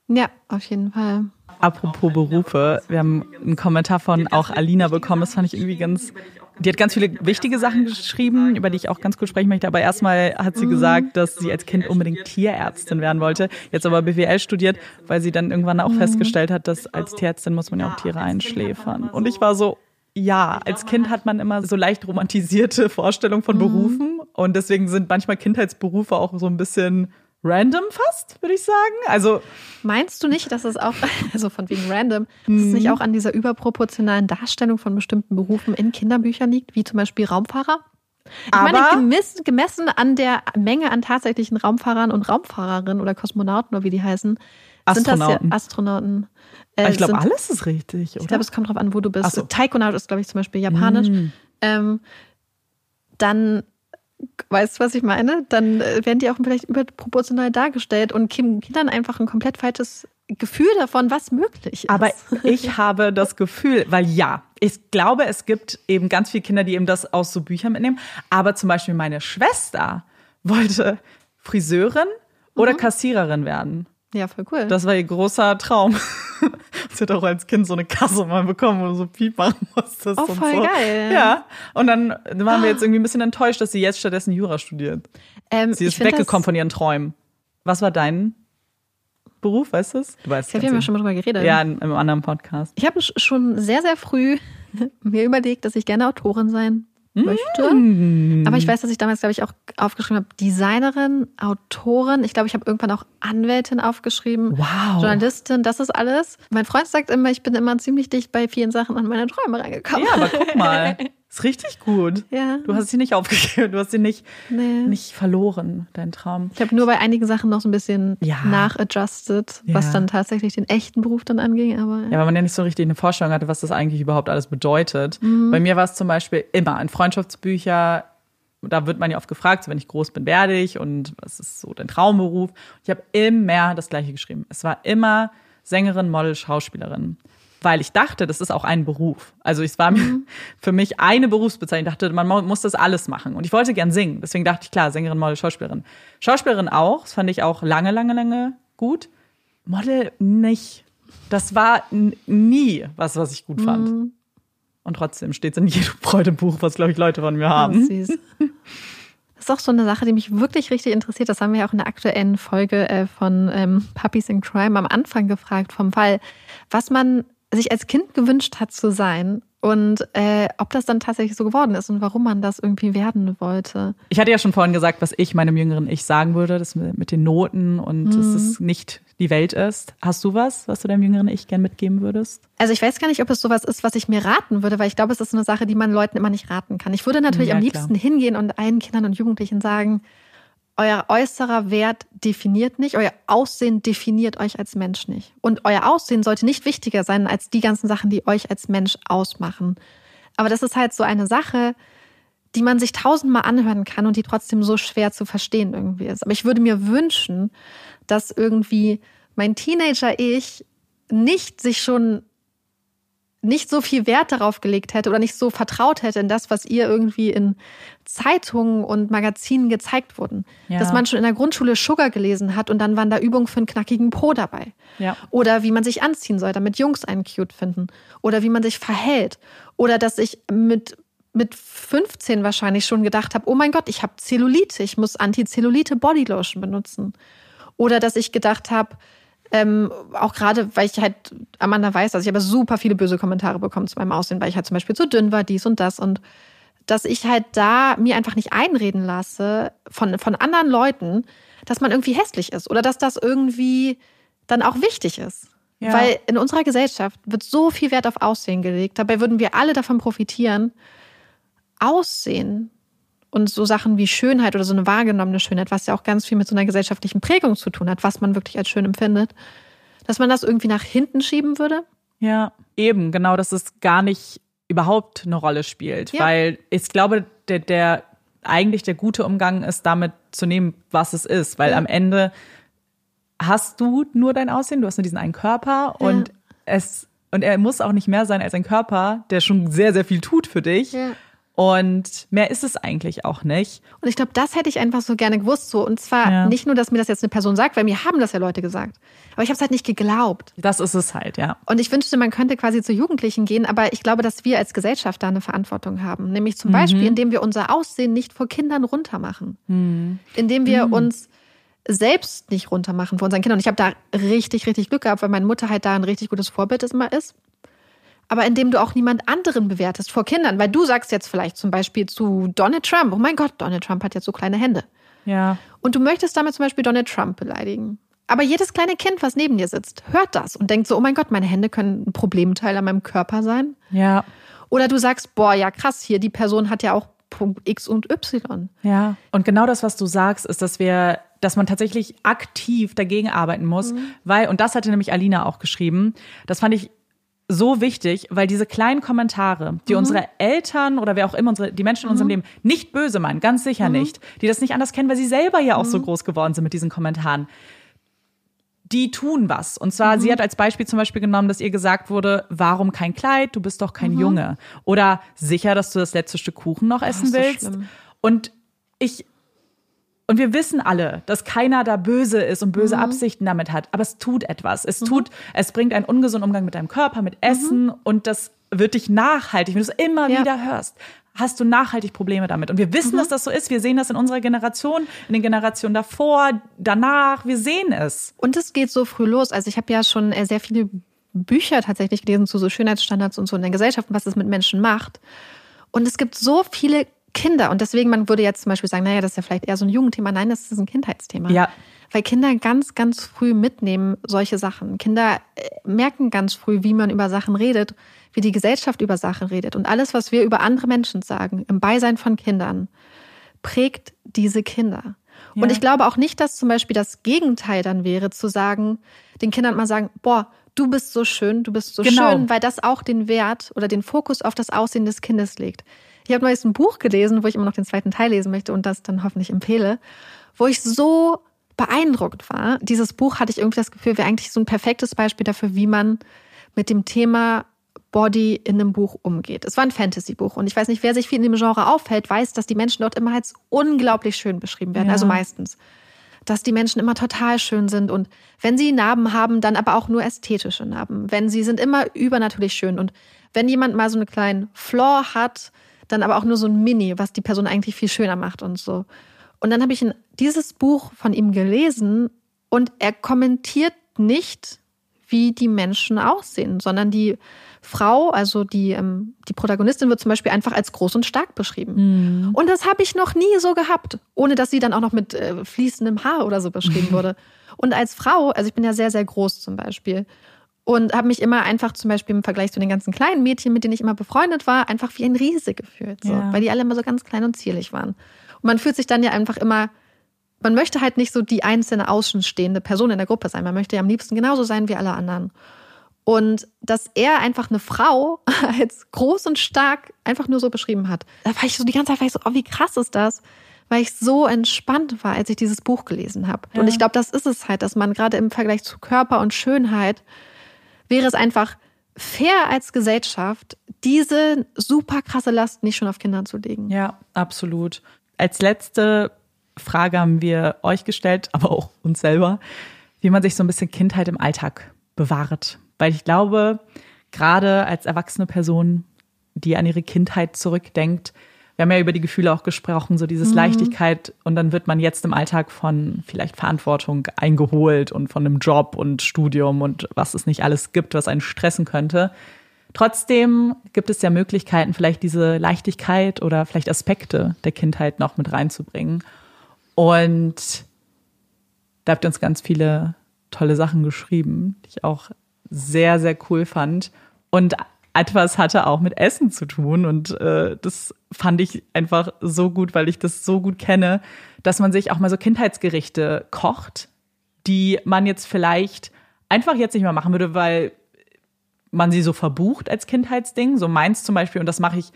Ja, auf jeden Fall. Apropos Berufe, wir haben einen Kommentar von auch Alina bekommen, das fand ich irgendwie ganz die hat ganz viele wichtige Sachen geschrieben, über die ich auch ganz kurz sprechen möchte. Aber erstmal hat sie gesagt, dass sie als Kind unbedingt Tierärztin werden wollte, jetzt aber BWL studiert, weil sie dann irgendwann auch festgestellt hat, dass als Tierärztin muss man ja auch Tiere einschläfern. Und ich war so, ja, als Kind hat man immer so leicht romantisierte Vorstellungen von Berufen. Und deswegen sind manchmal Kindheitsberufe auch so ein bisschen random fast, würde ich sagen. Also meinst du nicht, dass es auch, also von wegen random, dass es nicht mhm. auch an dieser überproportionalen Darstellung von bestimmten Berufen in Kinderbüchern liegt, wie zum Beispiel Raumfahrer? Ich Aber meine, gemessen, gemessen an der Menge an tatsächlichen Raumfahrern und Raumfahrerinnen oder Kosmonauten oder wie die heißen, sind das ja Astronauten. Äh, ich glaube, alles ist richtig. Oder? Ich glaube, es kommt darauf an, wo du bist. So. Taikonaut ist, glaube ich, zum Beispiel japanisch. Mm. Ähm, dann Weißt du, was ich meine? Dann äh, werden die auch vielleicht überproportional dargestellt und geben Kindern einfach ein komplett falsches Gefühl davon, was möglich ist. Aber ich habe das Gefühl, weil ja, ich glaube, es gibt eben ganz viele Kinder, die eben das aus so Büchern mitnehmen. Aber zum Beispiel meine Schwester wollte Friseurin oder mhm. Kassiererin werden. Ja, voll cool. Das war ihr großer Traum. Sie hat auch als Kind so eine Kasse mal bekommen, wo du so Piep machen musstest. Oh, voll so. geil. Ja. Und dann waren wir jetzt irgendwie ein bisschen enttäuscht, dass sie jetzt stattdessen Jura studiert. Ähm, sie ist weggekommen von ihren Träumen. Was war dein Beruf, weißt du es? Du weißt es. Wir haben ja schon mal drüber geredet. Ja, in, einem anderen Podcast. Ich habe schon sehr, sehr früh mir überlegt, dass ich gerne Autorin sein möchte. Mm. Aber ich weiß, dass ich damals, glaube ich, auch aufgeschrieben habe, Designerin, Autorin. Ich glaube, ich habe irgendwann auch Anwältin aufgeschrieben. Wow. Journalistin, das ist alles. Mein Freund sagt immer, ich bin immer ziemlich dicht bei vielen Sachen an meine Träume reingekommen. Ja, aber guck mal. Ist richtig gut. Ja. Du hast sie nicht aufgegeben, du hast sie nicht, nee. nicht verloren, deinen Traum. Ich habe nur bei einigen Sachen noch so ein bisschen ja. nachadjusted, ja. was dann tatsächlich den echten Beruf dann anging. Aber, ja, weil man ja nicht so richtig eine Vorstellung hatte, was das eigentlich überhaupt alles bedeutet. Mhm. Bei mir war es zum Beispiel immer in Freundschaftsbücher, da wird man ja oft gefragt, so, wenn ich groß bin, werde ich und was ist so dein Traumberuf? Ich habe immer das Gleiche geschrieben. Es war immer Sängerin, Model, Schauspielerin weil ich dachte, das ist auch ein Beruf. Also es war mhm. für mich eine Berufsbezeichnung. Ich dachte, man muss das alles machen. Und ich wollte gern singen. Deswegen dachte ich, klar, Sängerin, Model, Schauspielerin. Schauspielerin auch. Das fand ich auch lange, lange, lange gut. Model nicht. Das war nie was, was ich gut fand. Mhm. Und trotzdem steht es in jedem Freudebuch, was, glaube ich, Leute von mir haben. Oh, süß. Das ist auch so eine Sache, die mich wirklich richtig interessiert. Das haben wir ja auch in der aktuellen Folge äh, von ähm, Puppies in Crime am Anfang gefragt vom Fall, was man sich als Kind gewünscht hat zu sein und äh, ob das dann tatsächlich so geworden ist und warum man das irgendwie werden wollte. Ich hatte ja schon vorhin gesagt, was ich meinem jüngeren Ich sagen würde, das mit den Noten und mhm. dass es nicht die Welt ist. Hast du was, was du deinem jüngeren Ich gern mitgeben würdest? Also ich weiß gar nicht, ob es sowas ist, was ich mir raten würde, weil ich glaube, es ist eine Sache, die man Leuten immer nicht raten kann. Ich würde natürlich ja, am liebsten klar. hingehen und allen Kindern und Jugendlichen sagen, euer äußerer Wert definiert nicht, euer Aussehen definiert euch als Mensch nicht. Und euer Aussehen sollte nicht wichtiger sein als die ganzen Sachen, die euch als Mensch ausmachen. Aber das ist halt so eine Sache, die man sich tausendmal anhören kann und die trotzdem so schwer zu verstehen irgendwie ist. Aber ich würde mir wünschen, dass irgendwie mein Teenager-Ich nicht sich schon nicht so viel Wert darauf gelegt hätte oder nicht so vertraut hätte in das, was ihr irgendwie in Zeitungen und Magazinen gezeigt wurden. Ja. Dass man schon in der Grundschule Sugar gelesen hat und dann waren da Übungen für einen knackigen Po dabei. Ja. Oder wie man sich anziehen soll, damit Jungs einen cute finden. Oder wie man sich verhält. Oder dass ich mit mit 15 wahrscheinlich schon gedacht habe, oh mein Gott, ich habe Zellulite, ich muss Antizellulite Bodylotion benutzen. Oder dass ich gedacht habe, ähm, auch gerade, weil ich halt Amanda weiß, also ich habe super viele böse Kommentare bekommen zu meinem Aussehen, weil ich halt zum Beispiel zu dünn war, dies und das. Und dass ich halt da mir einfach nicht einreden lasse von, von anderen Leuten, dass man irgendwie hässlich ist oder dass das irgendwie dann auch wichtig ist. Ja. Weil in unserer Gesellschaft wird so viel Wert auf Aussehen gelegt. Dabei würden wir alle davon profitieren. Aussehen und so Sachen wie Schönheit oder so eine wahrgenommene Schönheit, was ja auch ganz viel mit so einer gesellschaftlichen Prägung zu tun hat, was man wirklich als schön empfindet, dass man das irgendwie nach hinten schieben würde? Ja, eben, genau, dass es gar nicht überhaupt eine Rolle spielt, ja. weil ich glaube, der, der eigentlich der gute Umgang ist, damit zu nehmen, was es ist, weil ja. am Ende hast du nur dein Aussehen, du hast nur diesen einen Körper ja. und es und er muss auch nicht mehr sein als ein Körper, der schon sehr sehr viel tut für dich. Und mehr ist es eigentlich auch nicht. Und ich glaube, das hätte ich einfach so gerne gewusst. So. Und zwar ja. nicht nur, dass mir das jetzt eine Person sagt, weil mir haben das ja Leute gesagt. Aber ich habe es halt nicht geglaubt. Das ist es halt, ja. Und ich wünschte, man könnte quasi zu Jugendlichen gehen. Aber ich glaube, dass wir als Gesellschaft da eine Verantwortung haben. Nämlich zum mhm. Beispiel, indem wir unser Aussehen nicht vor Kindern runtermachen. Mhm. Indem wir mhm. uns selbst nicht runtermachen vor unseren Kindern. Und ich habe da richtig, richtig Glück gehabt, weil meine Mutter halt da ein richtig gutes Vorbild immer ist aber indem du auch niemand anderen bewertest vor Kindern. Weil du sagst jetzt vielleicht zum Beispiel zu Donald Trump, oh mein Gott, Donald Trump hat jetzt so kleine Hände. Ja. Und du möchtest damit zum Beispiel Donald Trump beleidigen. Aber jedes kleine Kind, was neben dir sitzt, hört das und denkt so, oh mein Gott, meine Hände können ein Problemteil an meinem Körper sein. Ja. Oder du sagst, boah, ja krass, hier, die Person hat ja auch Punkt X und Y. Ja. Und genau das, was du sagst, ist, dass wir dass man tatsächlich aktiv dagegen arbeiten muss, mhm. weil, und das hatte nämlich Alina auch geschrieben, das fand ich so wichtig, weil diese kleinen Kommentare, die mhm. unsere Eltern oder wer auch immer unsere, die Menschen in unserem mhm. Leben nicht böse meinen, ganz sicher mhm. nicht, die das nicht anders kennen, weil sie selber ja auch so mhm. groß geworden sind mit diesen Kommentaren. Die tun was. Und zwar, sie mhm. hat als Beispiel zum Beispiel genommen, dass ihr gesagt wurde, warum kein Kleid? Du bist doch kein mhm. Junge. Oder sicher, dass du das letzte Stück Kuchen noch essen oh, willst. So und ich und wir wissen alle, dass keiner da böse ist und böse mhm. Absichten damit hat. Aber es tut etwas. Es mhm. tut, es bringt einen ungesunden Umgang mit deinem Körper, mit Essen mhm. und das wird dich nachhaltig, wenn du es immer ja. wieder hörst, hast du nachhaltig Probleme damit. Und wir wissen, mhm. dass das so ist. Wir sehen das in unserer Generation, in den Generationen davor, danach. Wir sehen es. Und es geht so früh los. Also ich habe ja schon äh, sehr viele Bücher tatsächlich gelesen zu so Schönheitsstandards und so in der Gesellschaft und was es mit Menschen macht. Und es gibt so viele Kinder. Und deswegen, man würde jetzt zum Beispiel sagen, naja, das ist ja vielleicht eher so ein Jugendthema. Nein, das ist ein Kindheitsthema. Ja. Weil Kinder ganz, ganz früh mitnehmen solche Sachen. Kinder äh, merken ganz früh, wie man über Sachen redet, wie die Gesellschaft über Sachen redet. Und alles, was wir über andere Menschen sagen, im Beisein von Kindern, prägt diese Kinder. Ja. Und ich glaube auch nicht, dass zum Beispiel das Gegenteil dann wäre, zu sagen, den Kindern mal sagen, boah, du bist so schön, du bist so genau. schön, weil das auch den Wert oder den Fokus auf das Aussehen des Kindes legt. Ich habe neulich ein Buch gelesen, wo ich immer noch den zweiten Teil lesen möchte und das dann hoffentlich empfehle, wo ich so beeindruckt war. Dieses Buch hatte ich irgendwie das Gefühl, wäre eigentlich so ein perfektes Beispiel dafür, wie man mit dem Thema Body in einem Buch umgeht. Es war ein Fantasy-Buch und ich weiß nicht, wer sich viel in dem Genre aufhält, weiß, dass die Menschen dort immer als unglaublich schön beschrieben werden, ja. also meistens. Dass die Menschen immer total schön sind und wenn sie Narben haben, dann aber auch nur ästhetische Narben. Wenn sie sind immer übernatürlich schön und wenn jemand mal so einen kleinen Flaw hat, dann aber auch nur so ein Mini, was die Person eigentlich viel schöner macht und so. Und dann habe ich dieses Buch von ihm gelesen und er kommentiert nicht, wie die Menschen aussehen, sondern die Frau, also die, ähm, die Protagonistin wird zum Beispiel einfach als groß und stark beschrieben. Mhm. Und das habe ich noch nie so gehabt, ohne dass sie dann auch noch mit äh, fließendem Haar oder so beschrieben wurde. Und als Frau, also ich bin ja sehr, sehr groß zum Beispiel und habe mich immer einfach zum Beispiel im Vergleich zu den ganzen kleinen Mädchen, mit denen ich immer befreundet war, einfach wie ein Riese gefühlt, so, ja. weil die alle immer so ganz klein und zierlich waren. Und man fühlt sich dann ja einfach immer, man möchte halt nicht so die einzelne außenstehende Person in der Gruppe sein. Man möchte ja am liebsten genauso sein wie alle anderen. Und dass er einfach eine Frau als groß und stark einfach nur so beschrieben hat, da war ich so die ganze Zeit war ich so, oh, wie krass ist das? Weil ich so entspannt war, als ich dieses Buch gelesen habe. Ja. Und ich glaube, das ist es halt, dass man gerade im Vergleich zu Körper und Schönheit wäre es einfach fair als Gesellschaft, diese super krasse Last nicht schon auf Kinder zu legen. Ja, absolut. Als letzte Frage haben wir euch gestellt, aber auch uns selber, wie man sich so ein bisschen Kindheit im Alltag bewahrt. Weil ich glaube, gerade als erwachsene Person, die an ihre Kindheit zurückdenkt, wir haben ja über die Gefühle auch gesprochen, so dieses mhm. Leichtigkeit und dann wird man jetzt im Alltag von vielleicht Verantwortung eingeholt und von einem Job und Studium und was es nicht alles gibt, was einen stressen könnte. Trotzdem gibt es ja Möglichkeiten, vielleicht diese Leichtigkeit oder vielleicht Aspekte der Kindheit noch mit reinzubringen. Und da habt ihr uns ganz viele tolle Sachen geschrieben, die ich auch sehr, sehr cool fand. Und etwas hatte auch mit Essen zu tun. Und äh, das fand ich einfach so gut, weil ich das so gut kenne, dass man sich auch mal so Kindheitsgerichte kocht, die man jetzt vielleicht einfach jetzt nicht mehr machen würde, weil man sie so verbucht als Kindheitsding. So meins zum Beispiel, und das mache ich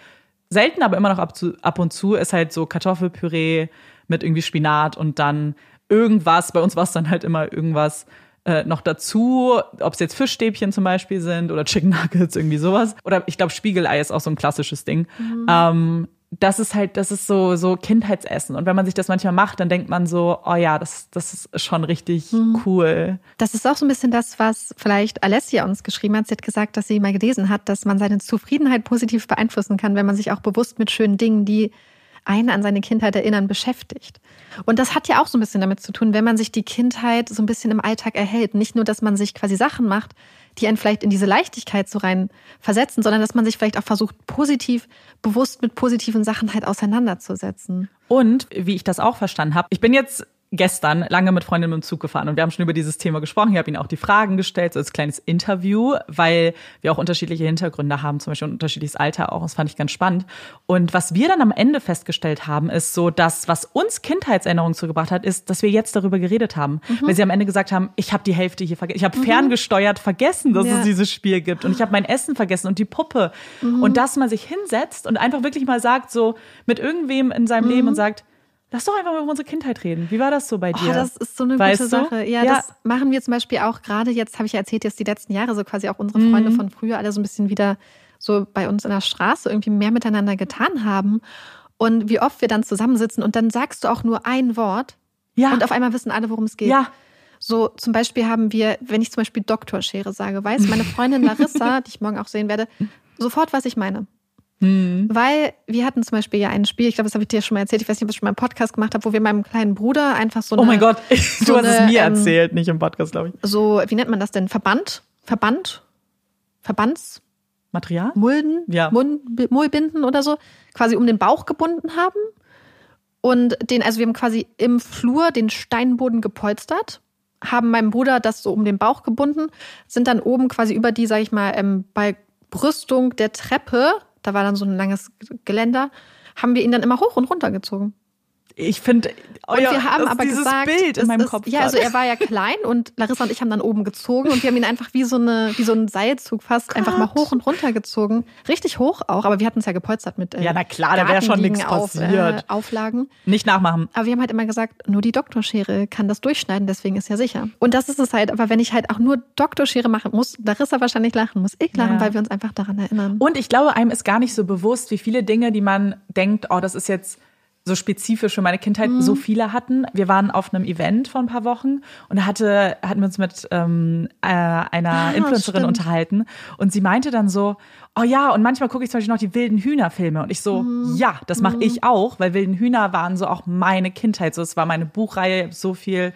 selten, aber immer noch ab, zu, ab und zu, ist halt so Kartoffelpüree mit irgendwie Spinat und dann irgendwas. Bei uns war es dann halt immer irgendwas äh, noch dazu, ob es jetzt Fischstäbchen zum Beispiel sind oder Chicken Nuggets, irgendwie sowas. Oder ich glaube, Spiegelei ist auch so ein klassisches Ding. Mhm. Ähm, das ist halt, das ist so, so Kindheitsessen. Und wenn man sich das manchmal macht, dann denkt man so, oh ja, das, das ist schon richtig mhm. cool. Das ist auch so ein bisschen das, was vielleicht Alessia uns geschrieben hat. Sie hat gesagt, dass sie mal gelesen hat, dass man seine Zufriedenheit positiv beeinflussen kann, wenn man sich auch bewusst mit schönen Dingen, die einen an seine Kindheit erinnern, beschäftigt. Und das hat ja auch so ein bisschen damit zu tun, wenn man sich die Kindheit so ein bisschen im Alltag erhält. Nicht nur, dass man sich quasi Sachen macht, die einen vielleicht in diese Leichtigkeit so rein versetzen, sondern dass man sich vielleicht auch versucht, positiv, bewusst mit positiven Sachen halt auseinanderzusetzen. Und wie ich das auch verstanden habe, ich bin jetzt gestern lange mit Freundinnen im Zug gefahren und wir haben schon über dieses Thema gesprochen. Ich habe ihnen auch die Fragen gestellt, so als kleines Interview, weil wir auch unterschiedliche Hintergründe haben, zum Beispiel unterschiedliches Alter auch. Das fand ich ganz spannend. Und was wir dann am Ende festgestellt haben, ist so, dass was uns Kindheitserinnerungen zugebracht hat, ist, dass wir jetzt darüber geredet haben. Mhm. Weil sie am Ende gesagt haben, ich habe die Hälfte hier vergessen. Ich habe mhm. ferngesteuert vergessen, dass ja. es dieses Spiel gibt. Und ich habe mein Essen vergessen und die Puppe. Mhm. Und dass man sich hinsetzt und einfach wirklich mal sagt, so mit irgendwem in seinem Leben und sagt, Lass doch einfach mal über unsere Kindheit reden. Wie war das so bei dir? Oh, das ist so eine weißt gute? Sache. Ja, ja, das machen wir zum Beispiel auch gerade jetzt, habe ich ja erzählt, jetzt die letzten Jahre so quasi auch unsere Freunde mhm. von früher alle so ein bisschen wieder so bei uns in der Straße irgendwie mehr miteinander getan haben. Und wie oft wir dann zusammensitzen und dann sagst du auch nur ein Wort ja. und auf einmal wissen alle, worum es geht. Ja. So zum Beispiel haben wir, wenn ich zum Beispiel Doktorschere sage, weiß meine Freundin Larissa, die ich morgen auch sehen werde, sofort, was ich meine. Mhm. Weil wir hatten zum Beispiel ja ein Spiel, ich glaube, das habe ich dir schon mal erzählt, ich weiß nicht, ob ich schon mal einen Podcast gemacht habe, wo wir meinem kleinen Bruder einfach so eine, Oh mein Gott, du so hast eine, es mir ähm, erzählt, nicht im Podcast, glaube ich. So, wie nennt man das denn? Verband? Verband? Verbands? Material? Mulden? Ja. Mullbinden oder so, quasi um den Bauch gebunden haben. Und den, also wir haben quasi im Flur den Steinboden gepolstert, haben meinem Bruder das so um den Bauch gebunden, sind dann oben quasi über die, sag ich mal, ähm, bei Brüstung der Treppe da war dann so ein langes Geländer, haben wir ihn dann immer hoch und runter gezogen. Ich finde, und wir haben aber gesagt, Bild in meinem ist, Kopf. Ja, also er war ja klein und Larissa und ich haben dann oben gezogen und wir haben ihn einfach wie so eine wie so ein Seilzug fast Gott. einfach mal hoch und runter gezogen, richtig hoch auch. Aber wir hatten es ja gepolstert mit äh, ja na klar, da wäre schon nichts passiert. Auf, äh, Auflagen. Nicht nachmachen. Aber wir haben halt immer gesagt, nur die Doktorschere kann das durchschneiden, deswegen ist ja sicher. Und das ist es halt. Aber wenn ich halt auch nur Doktorschere machen muss, Larissa wahrscheinlich lachen, muss ich lachen, ja. weil wir uns einfach daran erinnern. Und ich glaube, einem ist gar nicht so bewusst, wie viele Dinge, die man denkt, oh, das ist jetzt so spezifisch für meine Kindheit mhm. so viele hatten. Wir waren auf einem Event vor ein paar Wochen und da hatte, hatten wir uns mit ähm, äh, einer ah, Influencerin stimmt. unterhalten und sie meinte dann so, oh ja, und manchmal gucke ich zum Beispiel noch die wilden Hühnerfilme und ich so, mhm. ja, das mache mhm. ich auch, weil wilden Hühner waren so auch meine Kindheit. So, es war meine Buchreihe, so viel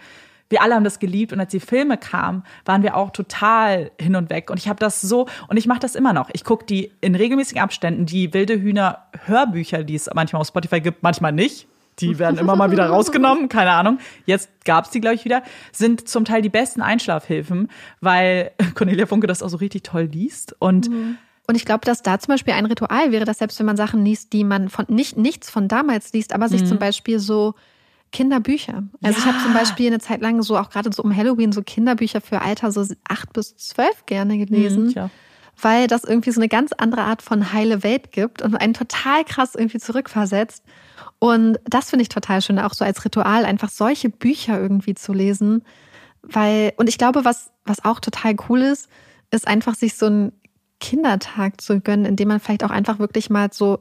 wir alle haben das geliebt und als die Filme kamen, waren wir auch total hin und weg. Und ich habe das so, und ich mache das immer noch. Ich gucke die in regelmäßigen Abständen, die wilde Hühner Hörbücher, die es manchmal auf Spotify gibt, manchmal nicht. Die werden immer mal wieder rausgenommen, keine Ahnung. Jetzt gab's die, glaube ich, wieder. Sind zum Teil die besten Einschlafhilfen, weil Cornelia Funke das auch so richtig toll liest. Und mhm. Und ich glaube, dass da zum Beispiel ein Ritual wäre, dass selbst wenn man Sachen liest, die man von nicht nichts von damals liest, aber sich mhm. zum Beispiel so Kinderbücher. Also ja. ich habe zum Beispiel eine Zeit lang so auch gerade so um Halloween so Kinderbücher für Alter so acht bis zwölf gerne gelesen. Mhm, weil das irgendwie so eine ganz andere Art von heile Welt gibt und einen total krass irgendwie zurückversetzt. Und das finde ich total schön, auch so als Ritual, einfach solche Bücher irgendwie zu lesen. Weil, und ich glaube, was, was auch total cool ist, ist einfach sich so einen Kindertag zu gönnen, in dem man vielleicht auch einfach wirklich mal so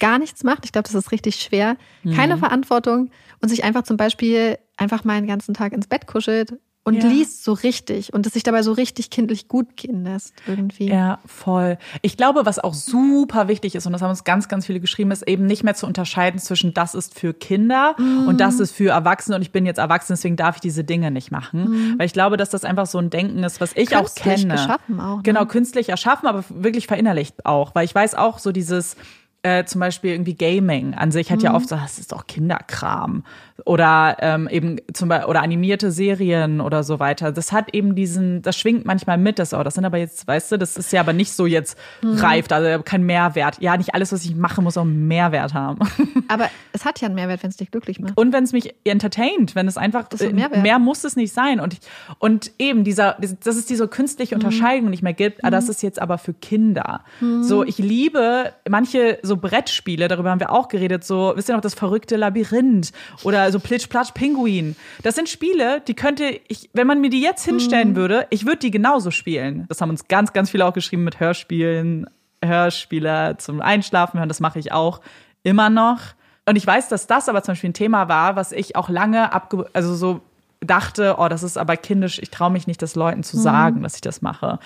gar nichts macht. Ich glaube, das ist richtig schwer. Keine Mhm. Verantwortung und sich einfach zum Beispiel einfach mal einen ganzen Tag ins Bett kuschelt und Ja. liest so richtig und es sich dabei so richtig kindlich gut gehen lässt irgendwie. Ja, voll. Ich glaube, was auch super wichtig ist, und das haben uns ganz, ganz viele geschrieben, ist eben nicht mehr zu unterscheiden zwischen das ist für Kinder und das ist für Erwachsene und ich bin jetzt erwachsen, deswegen darf ich diese Dinge nicht machen. Weil ich glaube, dass das einfach so ein Denken ist, was ich auch Künstlich kenne. geschaffen auch, ne? Genau, künstlich erschaffen, aber wirklich verinnerlicht auch. Weil ich weiß auch so dieses, äh, zum Beispiel irgendwie Gaming an sich hat ja oft so, das ist doch Kinderkram. Oder ähm, eben zum Beispiel, oder animierte Serien oder so weiter. Das hat eben diesen, das schwingt manchmal mit, das auch. Das sind aber jetzt, weißt du, das ist ja aber nicht so jetzt reif, also kein Mehrwert. Ja, nicht alles, was ich mache, muss auch einen Mehrwert haben. Aber es hat ja einen Mehrwert, wenn es dich glücklich macht. Und wenn es mich entertaint, wenn es einfach Das ist ein äh, mehr muss es nicht sein. Und, und eben dieser, dass es diese künstliche Mhm. Unterscheidung nicht mehr gibt, ah, das ist jetzt aber für Kinder. So, ich liebe manche so Brettspiele, darüber haben wir auch geredet, so, wisst ihr noch, das verrückte Labyrinth oder so Plitsch, Platsch, Pinguin. Das sind Spiele, die könnte ich, wenn man mir die jetzt Mhm. hinstellen würde, ich würde die genauso spielen. Das haben uns ganz, ganz viele auch geschrieben mit Hörspielen, Hörspiele zum Einschlafen hören, das mache ich auch immer noch. Und ich weiß, dass das aber zum Beispiel ein Thema war, was ich auch lange abge also so dachte, oh, das ist aber kindisch, ich traue mich nicht, das Leuten zu sagen, dass ich das mache.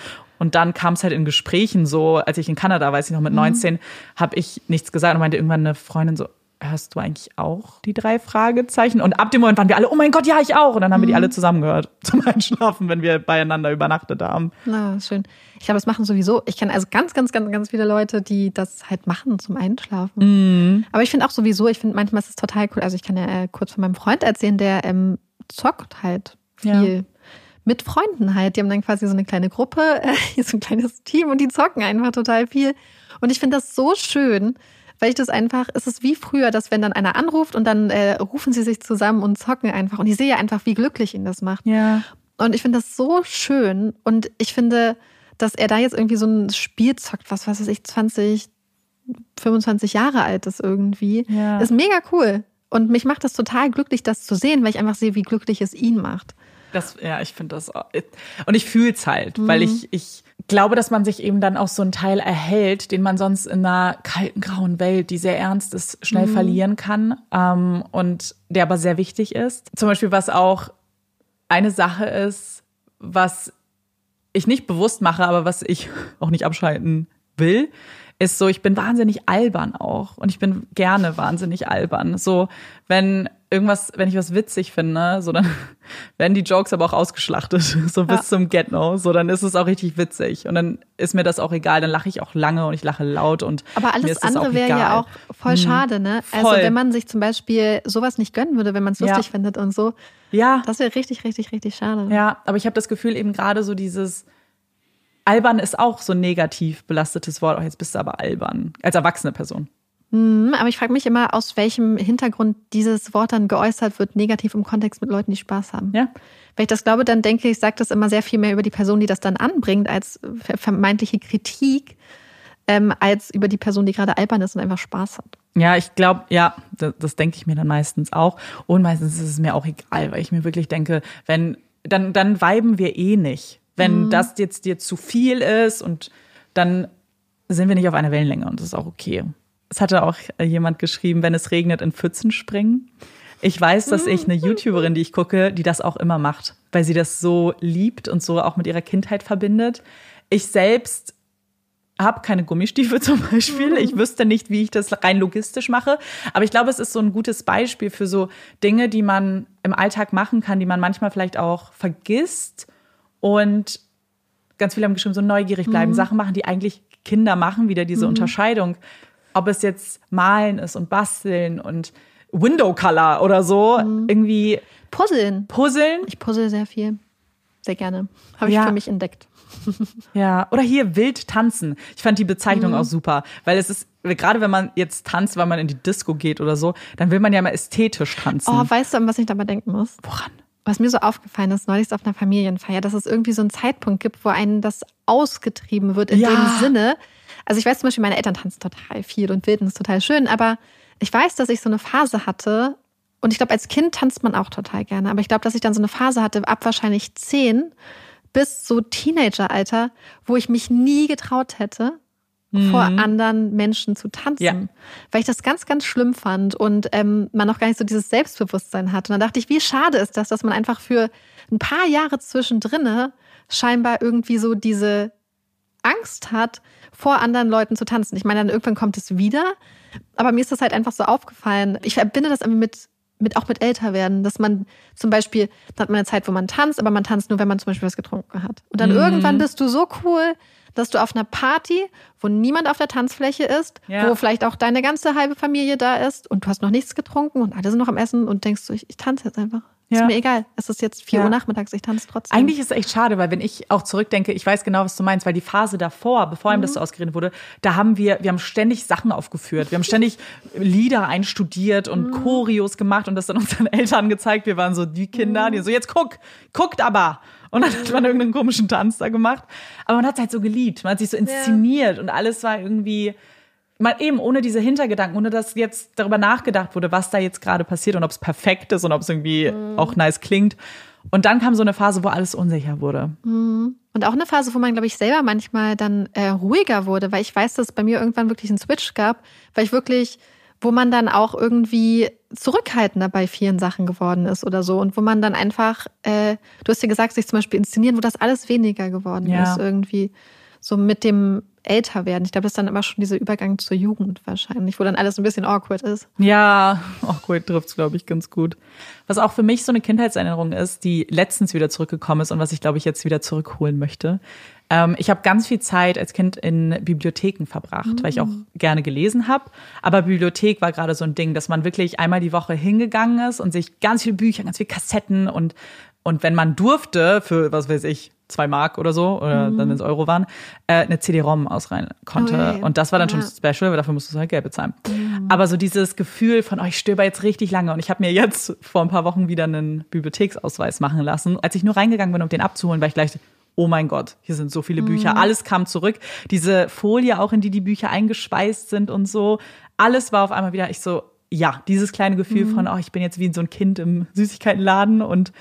Und dann kam es halt in Gesprächen so, als ich in Kanada, weiß ich noch, mit 19, habe ich nichts gesagt und meinte irgendwann eine Freundin so, hörst du eigentlich auch die drei Fragezeichen? Und ab dem Moment waren wir alle, oh mein Gott, ja, ich auch. Und dann haben wir die alle zusammengehört zum Einschlafen, wenn wir beieinander übernachtet haben. Na, schön. Ich glaube, das machen sowieso. Ich kenne also ganz, ganz, ganz, ganz viele Leute, die das halt machen zum Einschlafen. Mhm. Aber ich finde auch sowieso, ich finde manchmal ist es total cool. Also ich kann ja äh, kurz von meinem Freund erzählen, der ähm, zockt halt viel. Ja. Mit Freunden halt. Die haben dann quasi so eine kleine Gruppe, äh, so ein kleines Team und die zocken einfach total viel. Und ich finde das so schön, weil ich das einfach, es ist wie früher, dass wenn dann einer anruft und dann äh, rufen sie sich zusammen und zocken einfach. Und ich sehe einfach, wie glücklich ihn das macht. Ja. Und ich finde das so schön. Und ich finde, dass er da jetzt irgendwie so ein Spiel zockt, was weiß ich, 20, 25 Jahre alt ist irgendwie, Ja. ist mega cool. Und mich macht das total glücklich, das zu sehen, weil ich einfach sehe, wie glücklich es ihn macht. Das, ja, ich finde das. auch- Und ich fühle es halt, weil ich, ich glaube, dass man sich eben dann auch so einen Teil erhält, den man sonst in einer kalten, grauen Welt, die sehr ernst ist, schnell verlieren kann. Ähm, und der aber sehr wichtig ist. Zum Beispiel, was auch eine Sache ist, was ich nicht bewusst mache, aber was ich auch nicht abschalten will, ist so, ich bin wahnsinnig albern auch. Und ich bin gerne wahnsinnig albern. So, wenn irgendwas, wenn ich was witzig finde, so dann werden die Jokes aber auch ausgeschlachtet, so bis Ja. zum Get-No. So, dann ist es auch richtig witzig. Und dann ist mir das auch egal. Dann lache ich auch lange und ich lache laut und Aber mir alles andere auch wäre ja auch voll schade, ne? Also Voll. wenn man sich zum Beispiel sowas nicht gönnen würde, wenn man es Ja. lustig findet und so, Ja. das wäre richtig, richtig, richtig schade. Ja, aber ich habe das Gefühl, eben gerade so dieses albern ist auch so ein negativ belastetes Wort. Oh, jetzt bist du aber albern. Als erwachsene Person. Hm, Aber ich frage mich immer, aus welchem Hintergrund dieses Wort dann geäußert wird, negativ im Kontext mit Leuten, die Spaß haben. Ja. Wenn ich das glaube, dann denke ich, sagt das immer sehr viel mehr über die Person, die das dann anbringt, als ver- vermeintliche Kritik, ähm, als über die Person, die gerade albern ist und einfach Spaß hat. Ja, ich glaube, ja, das, das denke ich mir dann meistens auch. Und meistens ist es mir auch egal, weil ich mir wirklich denke, wenn, dann, dann weiben wir eh nicht. Wenn das jetzt dir zu viel ist und dann sind wir nicht auf einer Wellenlänge und das ist auch okay. Es hatte auch äh, jemand geschrieben, wenn es regnet, in Pfützen springen. Ich weiß, dass ich eine YouTuberin, die ich gucke, die das auch immer macht, weil sie das so liebt und so auch mit ihrer Kindheit verbindet. Ich selbst habe keine Gummistiefel zum Beispiel. Ich wüsste nicht, wie ich das rein logistisch mache. Aber ich glaube, es ist so ein gutes Beispiel für so Dinge, die man im Alltag machen kann, die man manchmal vielleicht auch vergisst. Und ganz viele haben geschrieben, so neugierig bleiben, Sachen machen, die eigentlich Kinder machen, wieder diese Unterscheidung. Ob es jetzt malen ist und basteln und Window Color oder so, irgendwie Puzzeln. puzzeln. Ich puzzle sehr viel. Sehr gerne. Habe ich Ja. für mich entdeckt. Ja, oder hier wild tanzen. Ich fand die Bezeichnung Mhm. auch super, weil es ist, gerade wenn man jetzt tanzt, weil man in die Disco geht oder so, dann will man ja mal ästhetisch tanzen. Oh, weißt du, an was ich dabei denken muss? Woran? Was mir so aufgefallen ist, neulich auf einer Familienfeier, dass es irgendwie so einen Zeitpunkt gibt, wo einen das ausgetrieben wird in Ja. dem Sinne. Also ich weiß zum Beispiel, meine Eltern tanzen total viel und wilden ist total schön, aber ich weiß, dass ich so eine Phase hatte und ich glaube, als Kind tanzt man auch total gerne, aber ich glaube, dass ich dann so eine Phase hatte, ab wahrscheinlich zehn bis so Teenageralter, wo ich mich nie getraut hätte, vor Mhm. anderen Menschen zu tanzen. Ja. Weil ich das ganz, ganz schlimm fand und ähm, man auch gar nicht so dieses Selbstbewusstsein hat. Und dann dachte ich, wie schade ist das, dass man einfach für ein paar Jahre zwischendrinne scheinbar irgendwie so diese Angst hat, vor anderen Leuten zu tanzen. Ich meine, dann irgendwann kommt es wieder. Aber mir ist das halt einfach so aufgefallen. Ich verbinde das irgendwie mit, mit auch mit älter werden, dass man zum Beispiel, da hat man eine Zeit, wo man tanzt, aber man tanzt nur, wenn man zum Beispiel was getrunken hat. Und dann irgendwann bist du so cool, dass du auf einer Party, wo niemand auf der Tanzfläche ist, Ja. wo vielleicht auch deine ganze halbe Familie da ist und du hast noch nichts getrunken und alle sind noch am Essen und denkst so, ich, ich tanze jetzt einfach. Ja. Ist mir egal. Es ist jetzt vier Ja. Uhr nachmittags, ich tanze trotzdem. Eigentlich ist es echt schade, weil wenn ich auch zurückdenke, ich weiß genau, was du meinst, weil die Phase davor, bevor ihm das so ausgeredet wurde, da haben wir, wir haben ständig Sachen aufgeführt. Wir haben ständig Lieder einstudiert und Choreos gemacht und das dann unseren Eltern gezeigt. Wir waren so die Kinder, die so, jetzt guck, guckt aber. Und dann hat man irgendeinen komischen Tanz da gemacht. Aber man hat es halt so geliebt. Man hat sich so inszeniert und alles war irgendwie, mal eben ohne diese Hintergedanken, ohne dass jetzt darüber nachgedacht wurde, was da jetzt gerade passiert und ob es perfekt ist und ob es irgendwie auch nice klingt. Und dann kam so eine Phase, wo alles unsicher wurde. Und auch eine Phase, wo man, glaube ich, selber manchmal dann äh, ruhiger wurde, weil ich weiß, dass es bei mir irgendwann wirklich einen Switch gab, weil ich wirklich, wo man dann auch irgendwie zurückhaltender bei vielen Sachen geworden ist oder so und wo man dann einfach, äh, du hast ja gesagt, sich zum Beispiel inszenieren, wo das alles weniger geworden Ja. ist irgendwie so mit dem Älterwerden. Ich glaube, das ist dann immer schon dieser Übergang zur Jugend wahrscheinlich, wo dann alles ein bisschen awkward ist. Ja, auch gut, trifft's, glaube ich, ganz gut. Was auch für mich so eine Kindheitserinnerung ist, die letztens wieder zurückgekommen ist und was ich, glaube ich, jetzt wieder zurückholen möchte. Ähm, ich habe ganz viel Zeit als Kind in Bibliotheken verbracht, weil ich auch gerne gelesen habe. Aber Bibliothek war gerade so ein Ding, dass man wirklich einmal die Woche hingegangen ist und sich ganz viele Bücher, ganz viele Kassetten und, und wenn man durfte, für was weiß ich, zwei Mark oder so, oder dann, wenn es Euro waren, äh, eine CD-ROM ausreihen konnte. Okay. Und das war dann schon Ja. special, weil dafür musstest du halt Geld bezahlen. Aber so dieses Gefühl von, oh, ich stöber jetzt richtig lange. Und ich habe mir jetzt vor ein paar Wochen wieder einen Bibliotheksausweis machen lassen. Als ich nur reingegangen bin, um den abzuholen, war ich gleich, oh mein Gott, hier sind so viele Bücher. Alles kam zurück. Diese Folie auch, in die die Bücher eingespeist sind und so. Alles war auf einmal wieder, ich so, ja, dieses kleine Gefühl von, oh, ich bin jetzt wie so ein Kind im Süßigkeitenladen und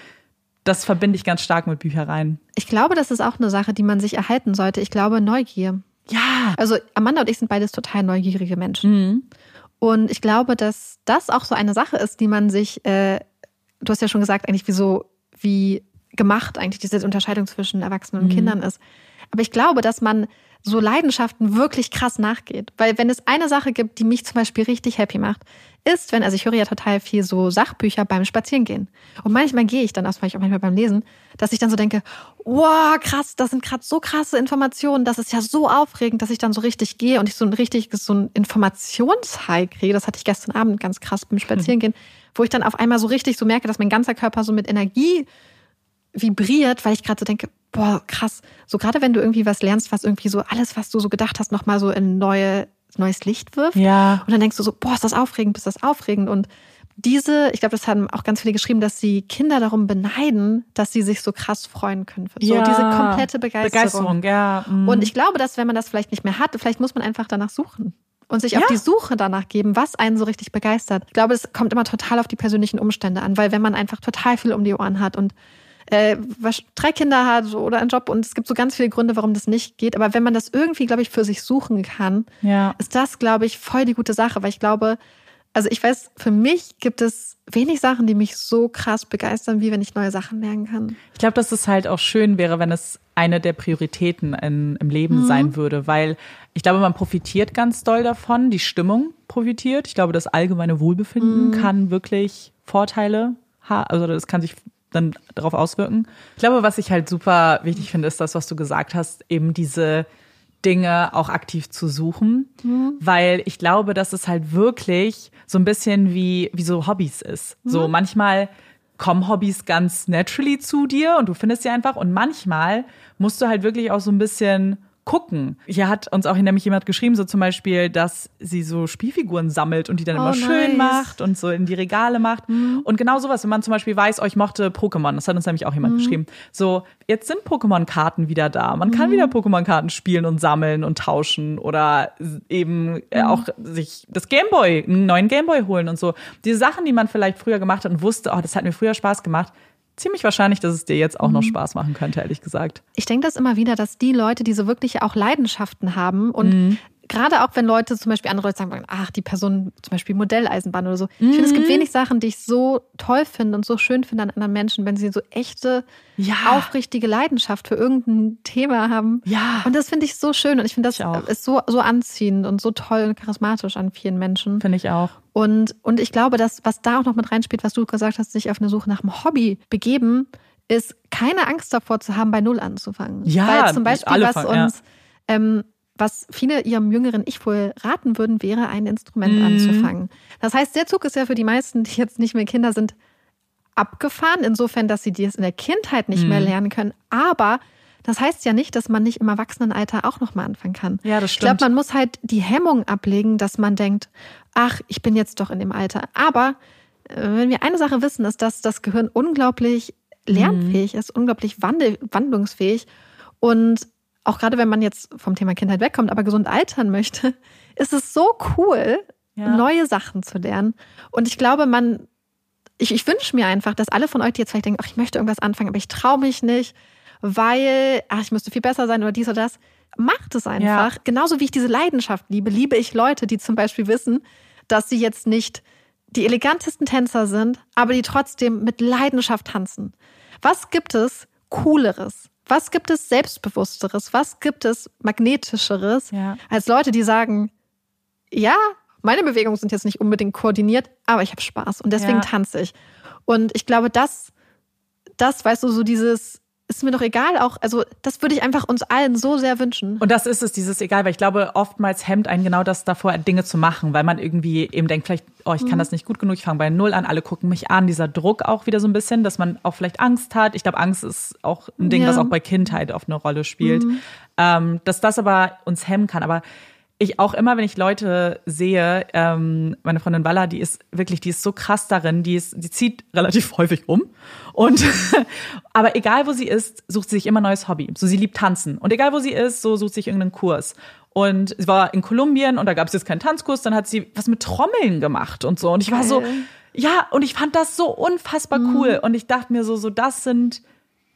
das verbinde ich ganz stark mit Büchereien. Ich glaube, das ist auch eine Sache, die man sich erhalten sollte. Ich glaube, Neugier. Ja. Also Amanda und ich sind beides total neugierige Menschen. Und ich glaube, dass das auch so eine Sache ist, die man sich, äh, du hast ja schon gesagt, eigentlich wie so, wie gemacht eigentlich diese Unterscheidung zwischen Erwachsenen und Kindern ist. Aber ich glaube, dass man so Leidenschaften wirklich krass nachgeht. Weil wenn es eine Sache gibt, die mich zum Beispiel richtig happy macht, ist, wenn, also ich höre ja total viel so Sachbücher beim Spazierengehen. Und manchmal gehe ich dann, das mache ich auch manchmal beim Lesen, dass ich dann so denke, wow, krass, das sind gerade so krasse Informationen, das ist ja so aufregend, dass ich dann so richtig gehe und ich so ein richtig, so ein Informationshigh kriege. Das hatte ich gestern Abend ganz krass beim Spazierengehen, wo ich dann auf einmal so richtig so merke, dass mein ganzer Körper so mit Energie vibriert, weil ich gerade so denke, boah, krass. So gerade wenn du irgendwie was lernst, was irgendwie so alles, was du so gedacht hast, nochmal so in neue, neues Licht wirft. Ja. Und dann denkst du so, boah, ist das aufregend, ist das aufregend. Und diese, ich glaube, das haben auch ganz viele geschrieben, dass sie Kinder darum beneiden, dass sie sich so krass freuen können. So Ja. diese komplette Begeisterung. Begeisterung, ja. mm. Und ich glaube, dass wenn man das vielleicht nicht mehr hat, vielleicht muss man einfach danach suchen und sich auf Ja. die Suche danach geben, was einen so richtig begeistert. Ich glaube, es kommt immer total auf die persönlichen Umstände an, weil wenn man einfach total viel um die Ohren hat und äh, was, drei Kinder hat oder einen Job und es gibt so ganz viele Gründe, warum das nicht geht. Aber wenn man das irgendwie, glaube ich, für sich suchen kann, Ja. ist das, glaube ich, voll die gute Sache, weil ich glaube, also ich weiß, für mich gibt es wenig Sachen, die mich so krass begeistern, wie wenn ich neue Sachen lernen kann. Ich glaube, dass es halt auch schön wäre, wenn es eine der Prioritäten in, im Leben Mhm. sein würde, weil ich glaube, man profitiert ganz doll davon, die Stimmung profitiert. Ich glaube, das allgemeine Wohlbefinden Mhm. kann wirklich Vorteile haben, also das kann sich dann darauf auswirken. Ich glaube, was ich halt super wichtig finde, ist das, was du gesagt hast, eben diese Dinge auch aktiv zu suchen, weil ich glaube, dass es halt wirklich so ein bisschen wie, wie so Hobbys ist. So manchmal kommen Hobbys ganz naturally zu dir und du findest sie einfach und manchmal musst du halt wirklich auch so ein bisschen gucken. Hier hat uns auch nämlich jemand geschrieben, so zum Beispiel, dass sie so Spielfiguren sammelt und die dann Oh, immer schön nice. macht und so in die Regale macht. Und genau sowas, wenn man zum Beispiel weiß, oh, ich mochte Pokémon, das hat uns nämlich auch jemand geschrieben. So, jetzt sind Pokémon-Karten wieder da. Man kann wieder Pokémon-Karten spielen und sammeln und tauschen oder eben äh, auch sich das Gameboy, einen neuen Gameboy holen und so. Diese Sachen, die man vielleicht früher gemacht hat und wusste, oh, das hat mir früher Spaß gemacht, ziemlich wahrscheinlich, dass es dir jetzt auch noch mhm. Spaß machen könnte, ehrlich gesagt. Ich denke das immer wieder, dass die Leute, die so wirklich auch Leidenschaften haben und mhm gerade auch wenn Leute zum Beispiel andere Leute sagen, ach, die Person zum Beispiel Modelleisenbahn oder so. Ich finde, es gibt mhm. wenig Sachen, die ich so toll finde und so schön finde an anderen Menschen, wenn sie so echte, ja. aufrichtige Leidenschaft für irgendein Thema haben. Ja. Und das finde ich so schön und ich finde, das ich ist so, so anziehend und so toll und charismatisch an vielen Menschen. Finde ich auch. Und, und ich glaube, dass, was da auch noch mit reinspielt, was du gesagt hast, sich auf eine Suche nach einem Hobby begeben, ist keine Angst davor zu haben, bei Null anzufangen. Ja, Weil zum Beispiel, was uns ja. ähm, was viele ihrem jüngeren Ich wohl raten würden, wäre ein Instrument mhm. anzufangen. Das heißt, der Zug ist ja für die meisten, die jetzt nicht mehr Kinder sind, abgefahren, insofern, dass sie das in der Kindheit nicht mhm. mehr lernen können. Aber das heißt ja nicht, dass man nicht im Erwachsenenalter auch nochmal anfangen kann. Ja, das stimmt. Ich glaube, man muss halt die Hemmung ablegen, dass man denkt, ach, ich bin jetzt doch in dem Alter. Aber äh, wenn wir eine Sache wissen, ist, dass das Gehirn unglaublich lernfähig mhm. ist, unglaublich wandlungsfähig. Und auch gerade wenn man jetzt vom Thema Kindheit wegkommt, aber gesund altern möchte, ist es so cool, ja. neue Sachen zu lernen. Und ich glaube, man, ich, ich wünsche mir einfach, dass alle von euch, die jetzt vielleicht denken, ach, ich möchte irgendwas anfangen, aber ich traue mich nicht, weil, ach, ich müsste viel besser sein oder dies oder das. Macht es einfach. Ja. Genauso wie ich diese Leidenschaft liebe, liebe ich Leute, die zum Beispiel wissen, dass sie jetzt nicht die elegantesten Tänzer sind, aber die trotzdem mit Leidenschaft tanzen. Was gibt es Cooleres? Was gibt es Selbstbewussteres? Was gibt es Magnetischeres ja. als Leute, die sagen, ja, meine Bewegungen sind jetzt nicht unbedingt koordiniert, aber ich habe Spaß und deswegen ja. tanze ich. Und ich glaube, das, das, weißt du, so dieses, ist mir doch egal auch. Also, das würde ich einfach uns allen so sehr wünschen. Und das ist es, dieses egal, weil ich glaube, oftmals hemmt einen genau das davor, Dinge zu machen, weil man irgendwie eben denkt, vielleicht, oh, ich kann mhm. das nicht gut genug, ich fange bei Null an, alle gucken mich an, dieser Druck auch wieder so ein bisschen, dass man auch vielleicht Angst hat. Ich glaube, Angst ist auch ein Ding, ja. was auch bei Kindheit oft eine Rolle spielt. Mhm. Ähm, dass das aber uns hemmen kann. Aber ich auch immer, wenn ich Leute sehe, ähm, meine Freundin Walla, die ist wirklich, die ist so krass darin, die ist, die zieht relativ häufig um. Und aber egal wo sie ist, sucht sie sich immer ein neues Hobby. So sie liebt tanzen. Und egal wo sie ist, so sucht sie sich irgendeinen Kurs. Und sie war in Kolumbien und da gab es jetzt keinen Tanzkurs, dann hat sie was mit Trommeln gemacht und so. Und ich war so, ja, und ich fand das so unfassbar mhm. cool. Und ich dachte mir so, so das sind,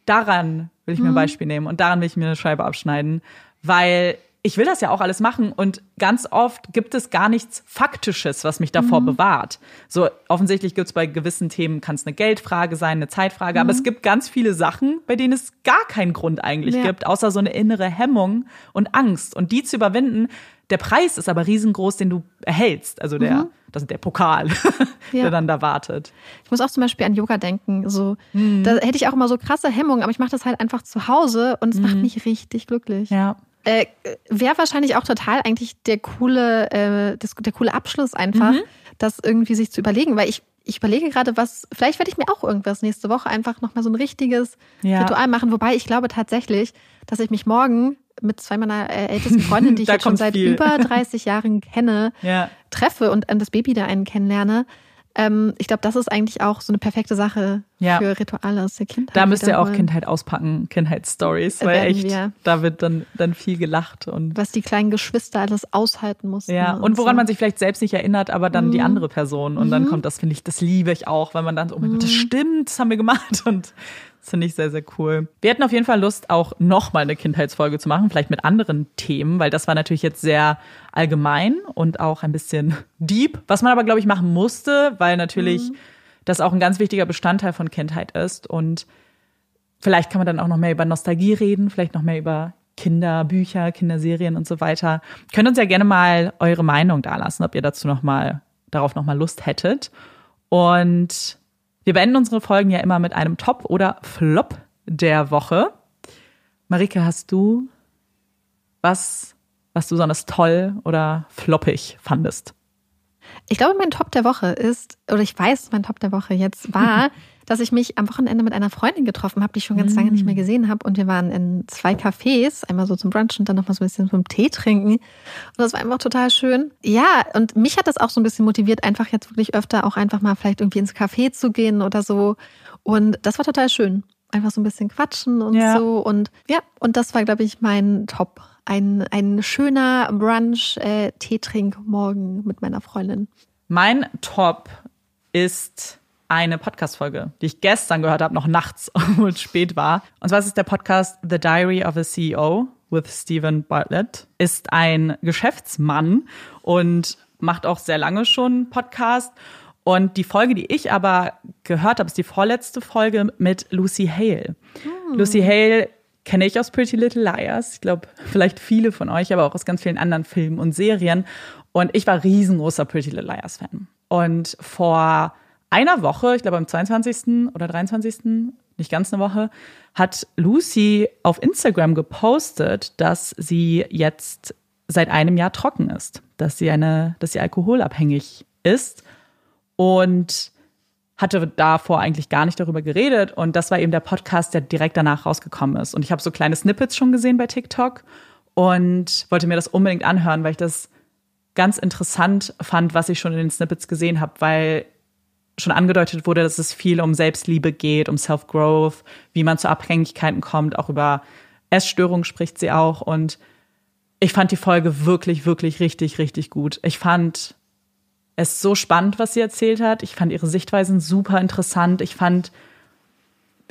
daran will ich mir ein mhm. Beispiel nehmen und daran will ich mir eine Scheibe abschneiden. Weil ich will das ja auch alles machen und ganz oft gibt es gar nichts Faktisches, was mich davor mhm. bewahrt. So offensichtlich gibt es bei gewissen Themen, kann es eine Geldfrage sein, eine Zeitfrage, mhm. aber es gibt ganz viele Sachen, bei denen es gar keinen Grund eigentlich ja. gibt, außer so eine innere Hemmung und Angst. Und die zu überwinden, der Preis ist aber riesengroß, den du erhältst. Also der, mhm. das ist der Pokal, ja. der dann da wartet. Ich muss auch zum Beispiel an Yoga denken. So, mhm. da hätte ich auch immer so krasse Hemmungen, aber ich mache das halt einfach zu Hause und es macht mhm. mich richtig glücklich. Ja. Äh, Wäre wahrscheinlich auch total eigentlich der coole, äh, das, der coole Abschluss einfach, mhm. das irgendwie sich zu überlegen, weil ich ich überlege gerade, was, vielleicht werde ich mir auch irgendwas nächste Woche einfach nochmal so ein richtiges ja. Ritual machen. Wobei ich glaube tatsächlich, dass ich mich morgen mit zwei meiner äh, ältesten Freundinnen, die ich jetzt schon seit viel. über 30 Jahren kenne, ja. treffe und das Baby da einen kennenlerne. Ähm, ich glaube, das ist eigentlich auch so eine perfekte Sache ja. für Rituale aus der Kindheit. Da müsst ihr auch Kindheit auspacken, Kindheitsstories, weil echt, wir. da wird dann, dann viel gelacht und. Was die kleinen Geschwister alles aushalten mussten. Ja, und, und woran so. man sich vielleicht selbst nicht erinnert, aber dann mhm. die andere Person. Und mhm. dann kommt das, finde ich, das liebe ich auch, weil man dann, oh mein mhm. Gott, das mhm. stimmt, das haben wir gemacht. Und das finde ich sehr, sehr cool. Wir hätten auf jeden Fall Lust, auch nochmal eine Kindheitsfolge zu machen, vielleicht mit anderen Themen, weil das war natürlich jetzt sehr allgemein und auch ein bisschen deep, was man aber, glaube ich, machen musste, weil natürlich mhm. das auch ein ganz wichtiger Bestandteil von Kindheit ist. Und vielleicht kann man dann auch noch mehr über Nostalgie reden, vielleicht noch mehr über Kinderbücher, Kinderserien und so weiter. Könnt uns ja gerne mal eure Meinung dalassen, ob ihr dazu noch mal, darauf noch mal Lust hättet. Und wir beenden unsere Folgen ja immer mit einem Top oder Flop der Woche. Marike, hast du was, was du besonders toll oder floppig fandest? Ich glaube, mein Top der Woche ist, oder ich weiß, mein Top der Woche jetzt war, dass ich mich am Wochenende mit einer Freundin getroffen habe, die ich schon ganz lange nicht mehr mm. gesehen habe. Und wir waren in zwei Cafés, einmal so zum Brunch und dann noch mal so ein bisschen zum Tee trinken. Und das war einfach total schön. Ja, und mich hat das auch so ein bisschen motiviert, einfach jetzt wirklich öfter auch einfach mal vielleicht irgendwie ins Café zu gehen oder so. Und das war total schön. Einfach so ein bisschen quatschen und ja. so. Und ja, und das war, glaube ich, mein Top. Ein, ein schöner Brunch, äh, morgen mit meiner Freundin. Mein Top ist eine Podcast-Folge, die ich gestern gehört habe, noch nachts, obwohl es spät war. Und zwar ist es der Podcast The Diary of a CEO with Stephen Bartlett. Ist ein Geschäftsmann und macht auch sehr lange schon Podcast. Und die Folge, die ich aber gehört habe, ist die vorletzte Folge mit Lucy Hale. Hm. Lucy Hale kenne ich aus Pretty Little Liars. Ich glaube, vielleicht viele von euch, aber auch aus ganz vielen anderen Filmen und Serien. Und ich war riesengroßer Pretty Little Liars-Fan. Und vor einer Woche, ich glaube am 22. oder 23., nicht ganz eine Woche, hat Lucy auf Instagram gepostet, dass sie jetzt seit einem Jahr trocken ist, dass sie eine, dass sie alkoholabhängig ist und hatte davor eigentlich gar nicht darüber geredet und das war eben der Podcast, der direkt danach rausgekommen ist und ich habe so kleine Snippets schon gesehen bei TikTok und wollte mir das unbedingt anhören, weil ich das ganz interessant fand, was ich schon in den Snippets gesehen habe, weil schon angedeutet wurde, dass es viel um Selbstliebe geht, um Self-Growth, wie man zu Abhängigkeiten kommt, auch über Essstörungen spricht sie auch. Und ich fand die Folge wirklich, wirklich richtig, richtig gut. Ich fand es so spannend, was sie erzählt hat. Ich fand ihre Sichtweisen super interessant. Ich fand,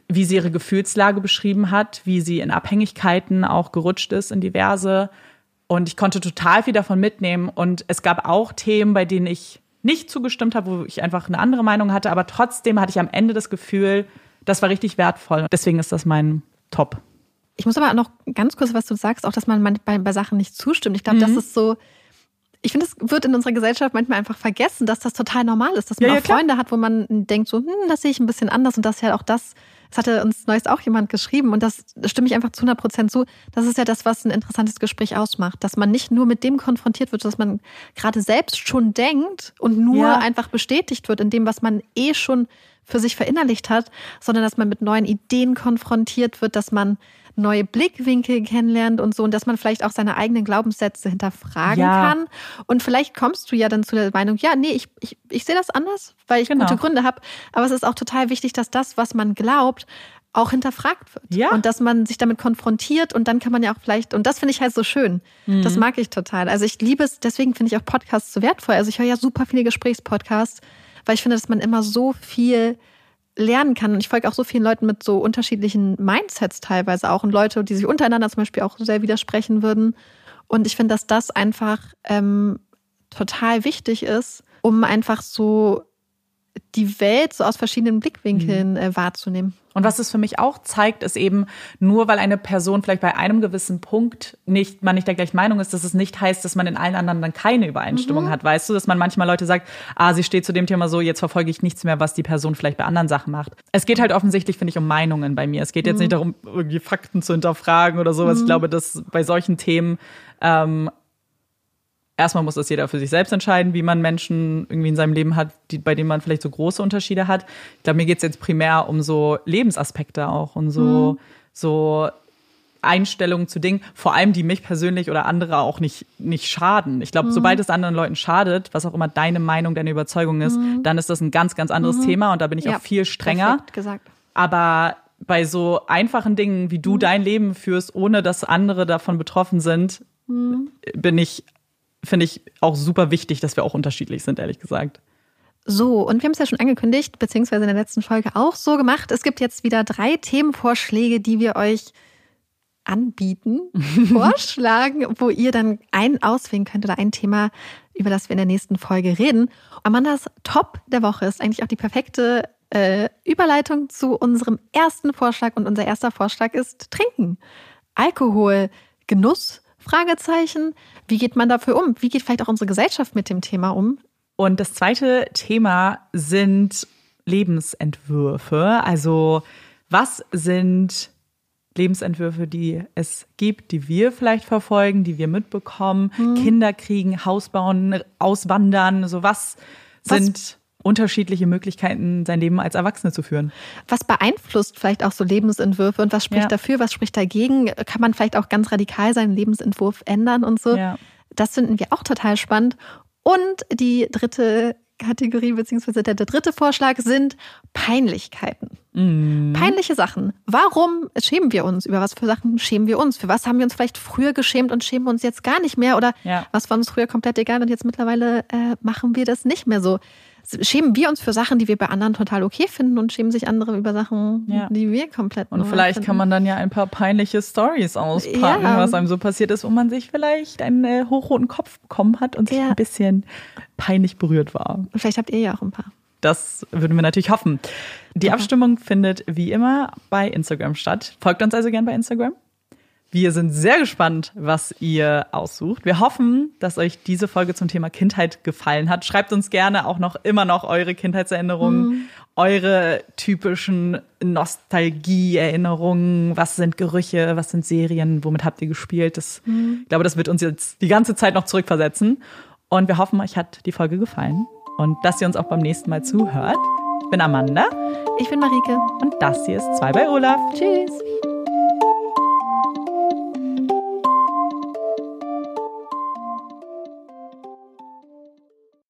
wie sie ihre Gefühlslage beschrieben hat, wie sie in Abhängigkeiten auch gerutscht ist in diverse. Und ich konnte total viel davon mitnehmen. Und es gab auch Themen, bei denen ich nicht zugestimmt habe, wo ich einfach eine andere Meinung hatte. Aber trotzdem hatte ich am Ende das Gefühl, das war richtig wertvoll. Deswegen ist das mein Top. Ich muss aber noch ganz kurz, was du sagst, auch, dass man bei, bei Sachen nicht zustimmt. Ich glaube, mhm. das ist so, ich finde, es wird in unserer Gesellschaft manchmal einfach vergessen, dass das total normal ist, dass man ja, ja, auch Freunde hat, wo man denkt, so, hm, das sehe ich ein bisschen anders und das ist ja auch das, das hatte uns neuest auch jemand geschrieben und das stimme ich einfach zu 100 Prozent zu. Das ist ja das, was ein interessantes Gespräch ausmacht, dass man nicht nur mit dem konfrontiert wird, was man gerade selbst schon denkt und nur ja. einfach bestätigt wird in dem, was man eh schon für sich verinnerlicht hat, sondern dass man mit neuen Ideen konfrontiert wird, dass man neue Blickwinkel kennenlernt und so und dass man vielleicht auch seine eigenen Glaubenssätze hinterfragen ja. kann. Und vielleicht kommst du ja dann zu der Meinung, ja, nee, ich, ich, ich sehe das anders, weil ich genau. gute Gründe habe. Aber es ist auch total wichtig, dass das, was man glaubt, auch hinterfragt wird. Ja. Und dass man sich damit konfrontiert und dann kann man ja auch vielleicht, und das finde ich halt so schön. Mhm. Das mag ich total. Also ich liebe es, deswegen finde ich auch Podcasts so wertvoll. Also ich höre ja super viele Gesprächspodcasts, weil ich finde, dass man immer so viel lernen kann. Und ich folge auch so vielen Leuten mit so unterschiedlichen Mindsets teilweise auch und Leute, die sich untereinander zum Beispiel auch sehr widersprechen würden. Und ich finde, dass das einfach ähm, total wichtig ist, um einfach so die Welt so aus verschiedenen Blickwinkeln mhm. äh, wahrzunehmen. Und was es für mich auch zeigt, ist eben, nur weil eine Person vielleicht bei einem gewissen Punkt nicht, man nicht der gleichen Meinung ist, dass es nicht heißt, dass man in allen anderen dann keine Übereinstimmung mhm. hat. Weißt du, dass man manchmal Leute sagt, ah, sie steht zu dem Thema so, jetzt verfolge ich nichts mehr, was die Person vielleicht bei anderen Sachen macht. Es geht halt offensichtlich, finde ich, um Meinungen bei mir. Es geht jetzt mhm. nicht darum, irgendwie Fakten zu hinterfragen oder sowas. Ich mhm. glaube, dass bei solchen Themen ähm, erstmal muss das jeder für sich selbst entscheiden, wie man Menschen irgendwie in seinem Leben hat, die, bei denen man vielleicht so große Unterschiede hat. Ich glaube, mir geht es jetzt primär um so Lebensaspekte auch und so, mhm. so Einstellungen zu Dingen, vor allem die mich persönlich oder andere auch nicht, nicht schaden. Ich glaube, mhm. sobald es anderen Leuten schadet, was auch immer deine Meinung, deine Überzeugung ist, mhm. dann ist das ein ganz, ganz anderes mhm. Thema und da bin ich ja, auch viel strenger. Gesagt. Aber bei so einfachen Dingen, wie du mhm. dein Leben führst, ohne dass andere davon betroffen sind, mhm. bin ich finde ich auch super wichtig, dass wir auch unterschiedlich sind, ehrlich gesagt. So, und wir haben es ja schon angekündigt, beziehungsweise in der letzten Folge auch so gemacht. Es gibt jetzt wieder drei Themenvorschläge, die wir euch anbieten, vorschlagen, wo ihr dann einen auswählen könnt oder ein Thema, über das wir in der nächsten Folge reden. Amandas Top der Woche ist eigentlich auch die perfekte äh, Überleitung zu unserem ersten Vorschlag. Und unser erster Vorschlag ist Trinken. Alkohol, Genuss, Fragezeichen. Wie geht man dafür um? Wie geht vielleicht auch unsere Gesellschaft mit dem Thema um? Und das zweite Thema sind Lebensentwürfe. Also was sind Lebensentwürfe, die es gibt, die wir vielleicht verfolgen, die wir mitbekommen? Hm. Kinder kriegen, Haus bauen, auswandern. So was, was sind unterschiedliche Möglichkeiten, sein Leben als Erwachsene zu führen. Was beeinflusst vielleicht auch so Lebensentwürfe und was spricht ja. dafür, was spricht dagegen? Kann man vielleicht auch ganz radikal seinen Lebensentwurf ändern und so? Ja. Das finden wir auch total spannend. Und die dritte Kategorie beziehungsweise der, der dritte Vorschlag sind Peinlichkeiten. Mm. Peinliche Sachen. Warum schämen wir uns? Über was für Sachen schämen wir uns? Für was haben wir uns vielleicht früher geschämt und schämen uns jetzt gar nicht mehr? Oder ja. was war uns früher komplett egal und jetzt mittlerweile äh, machen wir das nicht mehr so? Schämen wir uns für Sachen, die wir bei anderen total okay finden und schämen sich andere über Sachen, ja. die wir komplett Und vielleicht finden. kann man dann ja ein paar peinliche Stories auspacken, ja. was einem so passiert ist, wo man sich vielleicht einen äh, hochroten Kopf bekommen hat und sich ja. ein bisschen peinlich berührt war. Und vielleicht habt ihr ja auch ein paar. Das würden wir natürlich hoffen. Die Abstimmung findet wie immer bei Instagram statt. Folgt uns also gern bei Instagram. Wir sind sehr gespannt, was ihr aussucht. Wir hoffen, dass euch diese Folge zum Thema Kindheit gefallen hat. Schreibt uns gerne auch noch immer noch eure Kindheitserinnerungen, mhm. eure typischen Nostalgieerinnerungen. Was sind Gerüche? Was sind Serien? Womit habt ihr gespielt? Das, mhm. Ich glaube, das wird uns jetzt die ganze Zeit noch zurückversetzen. Und wir hoffen, euch hat die Folge gefallen und dass ihr uns auch beim nächsten Mal zuhört. Ich bin Amanda. Ich bin Marike. Und das hier ist 2 bei Olaf. Tschüss.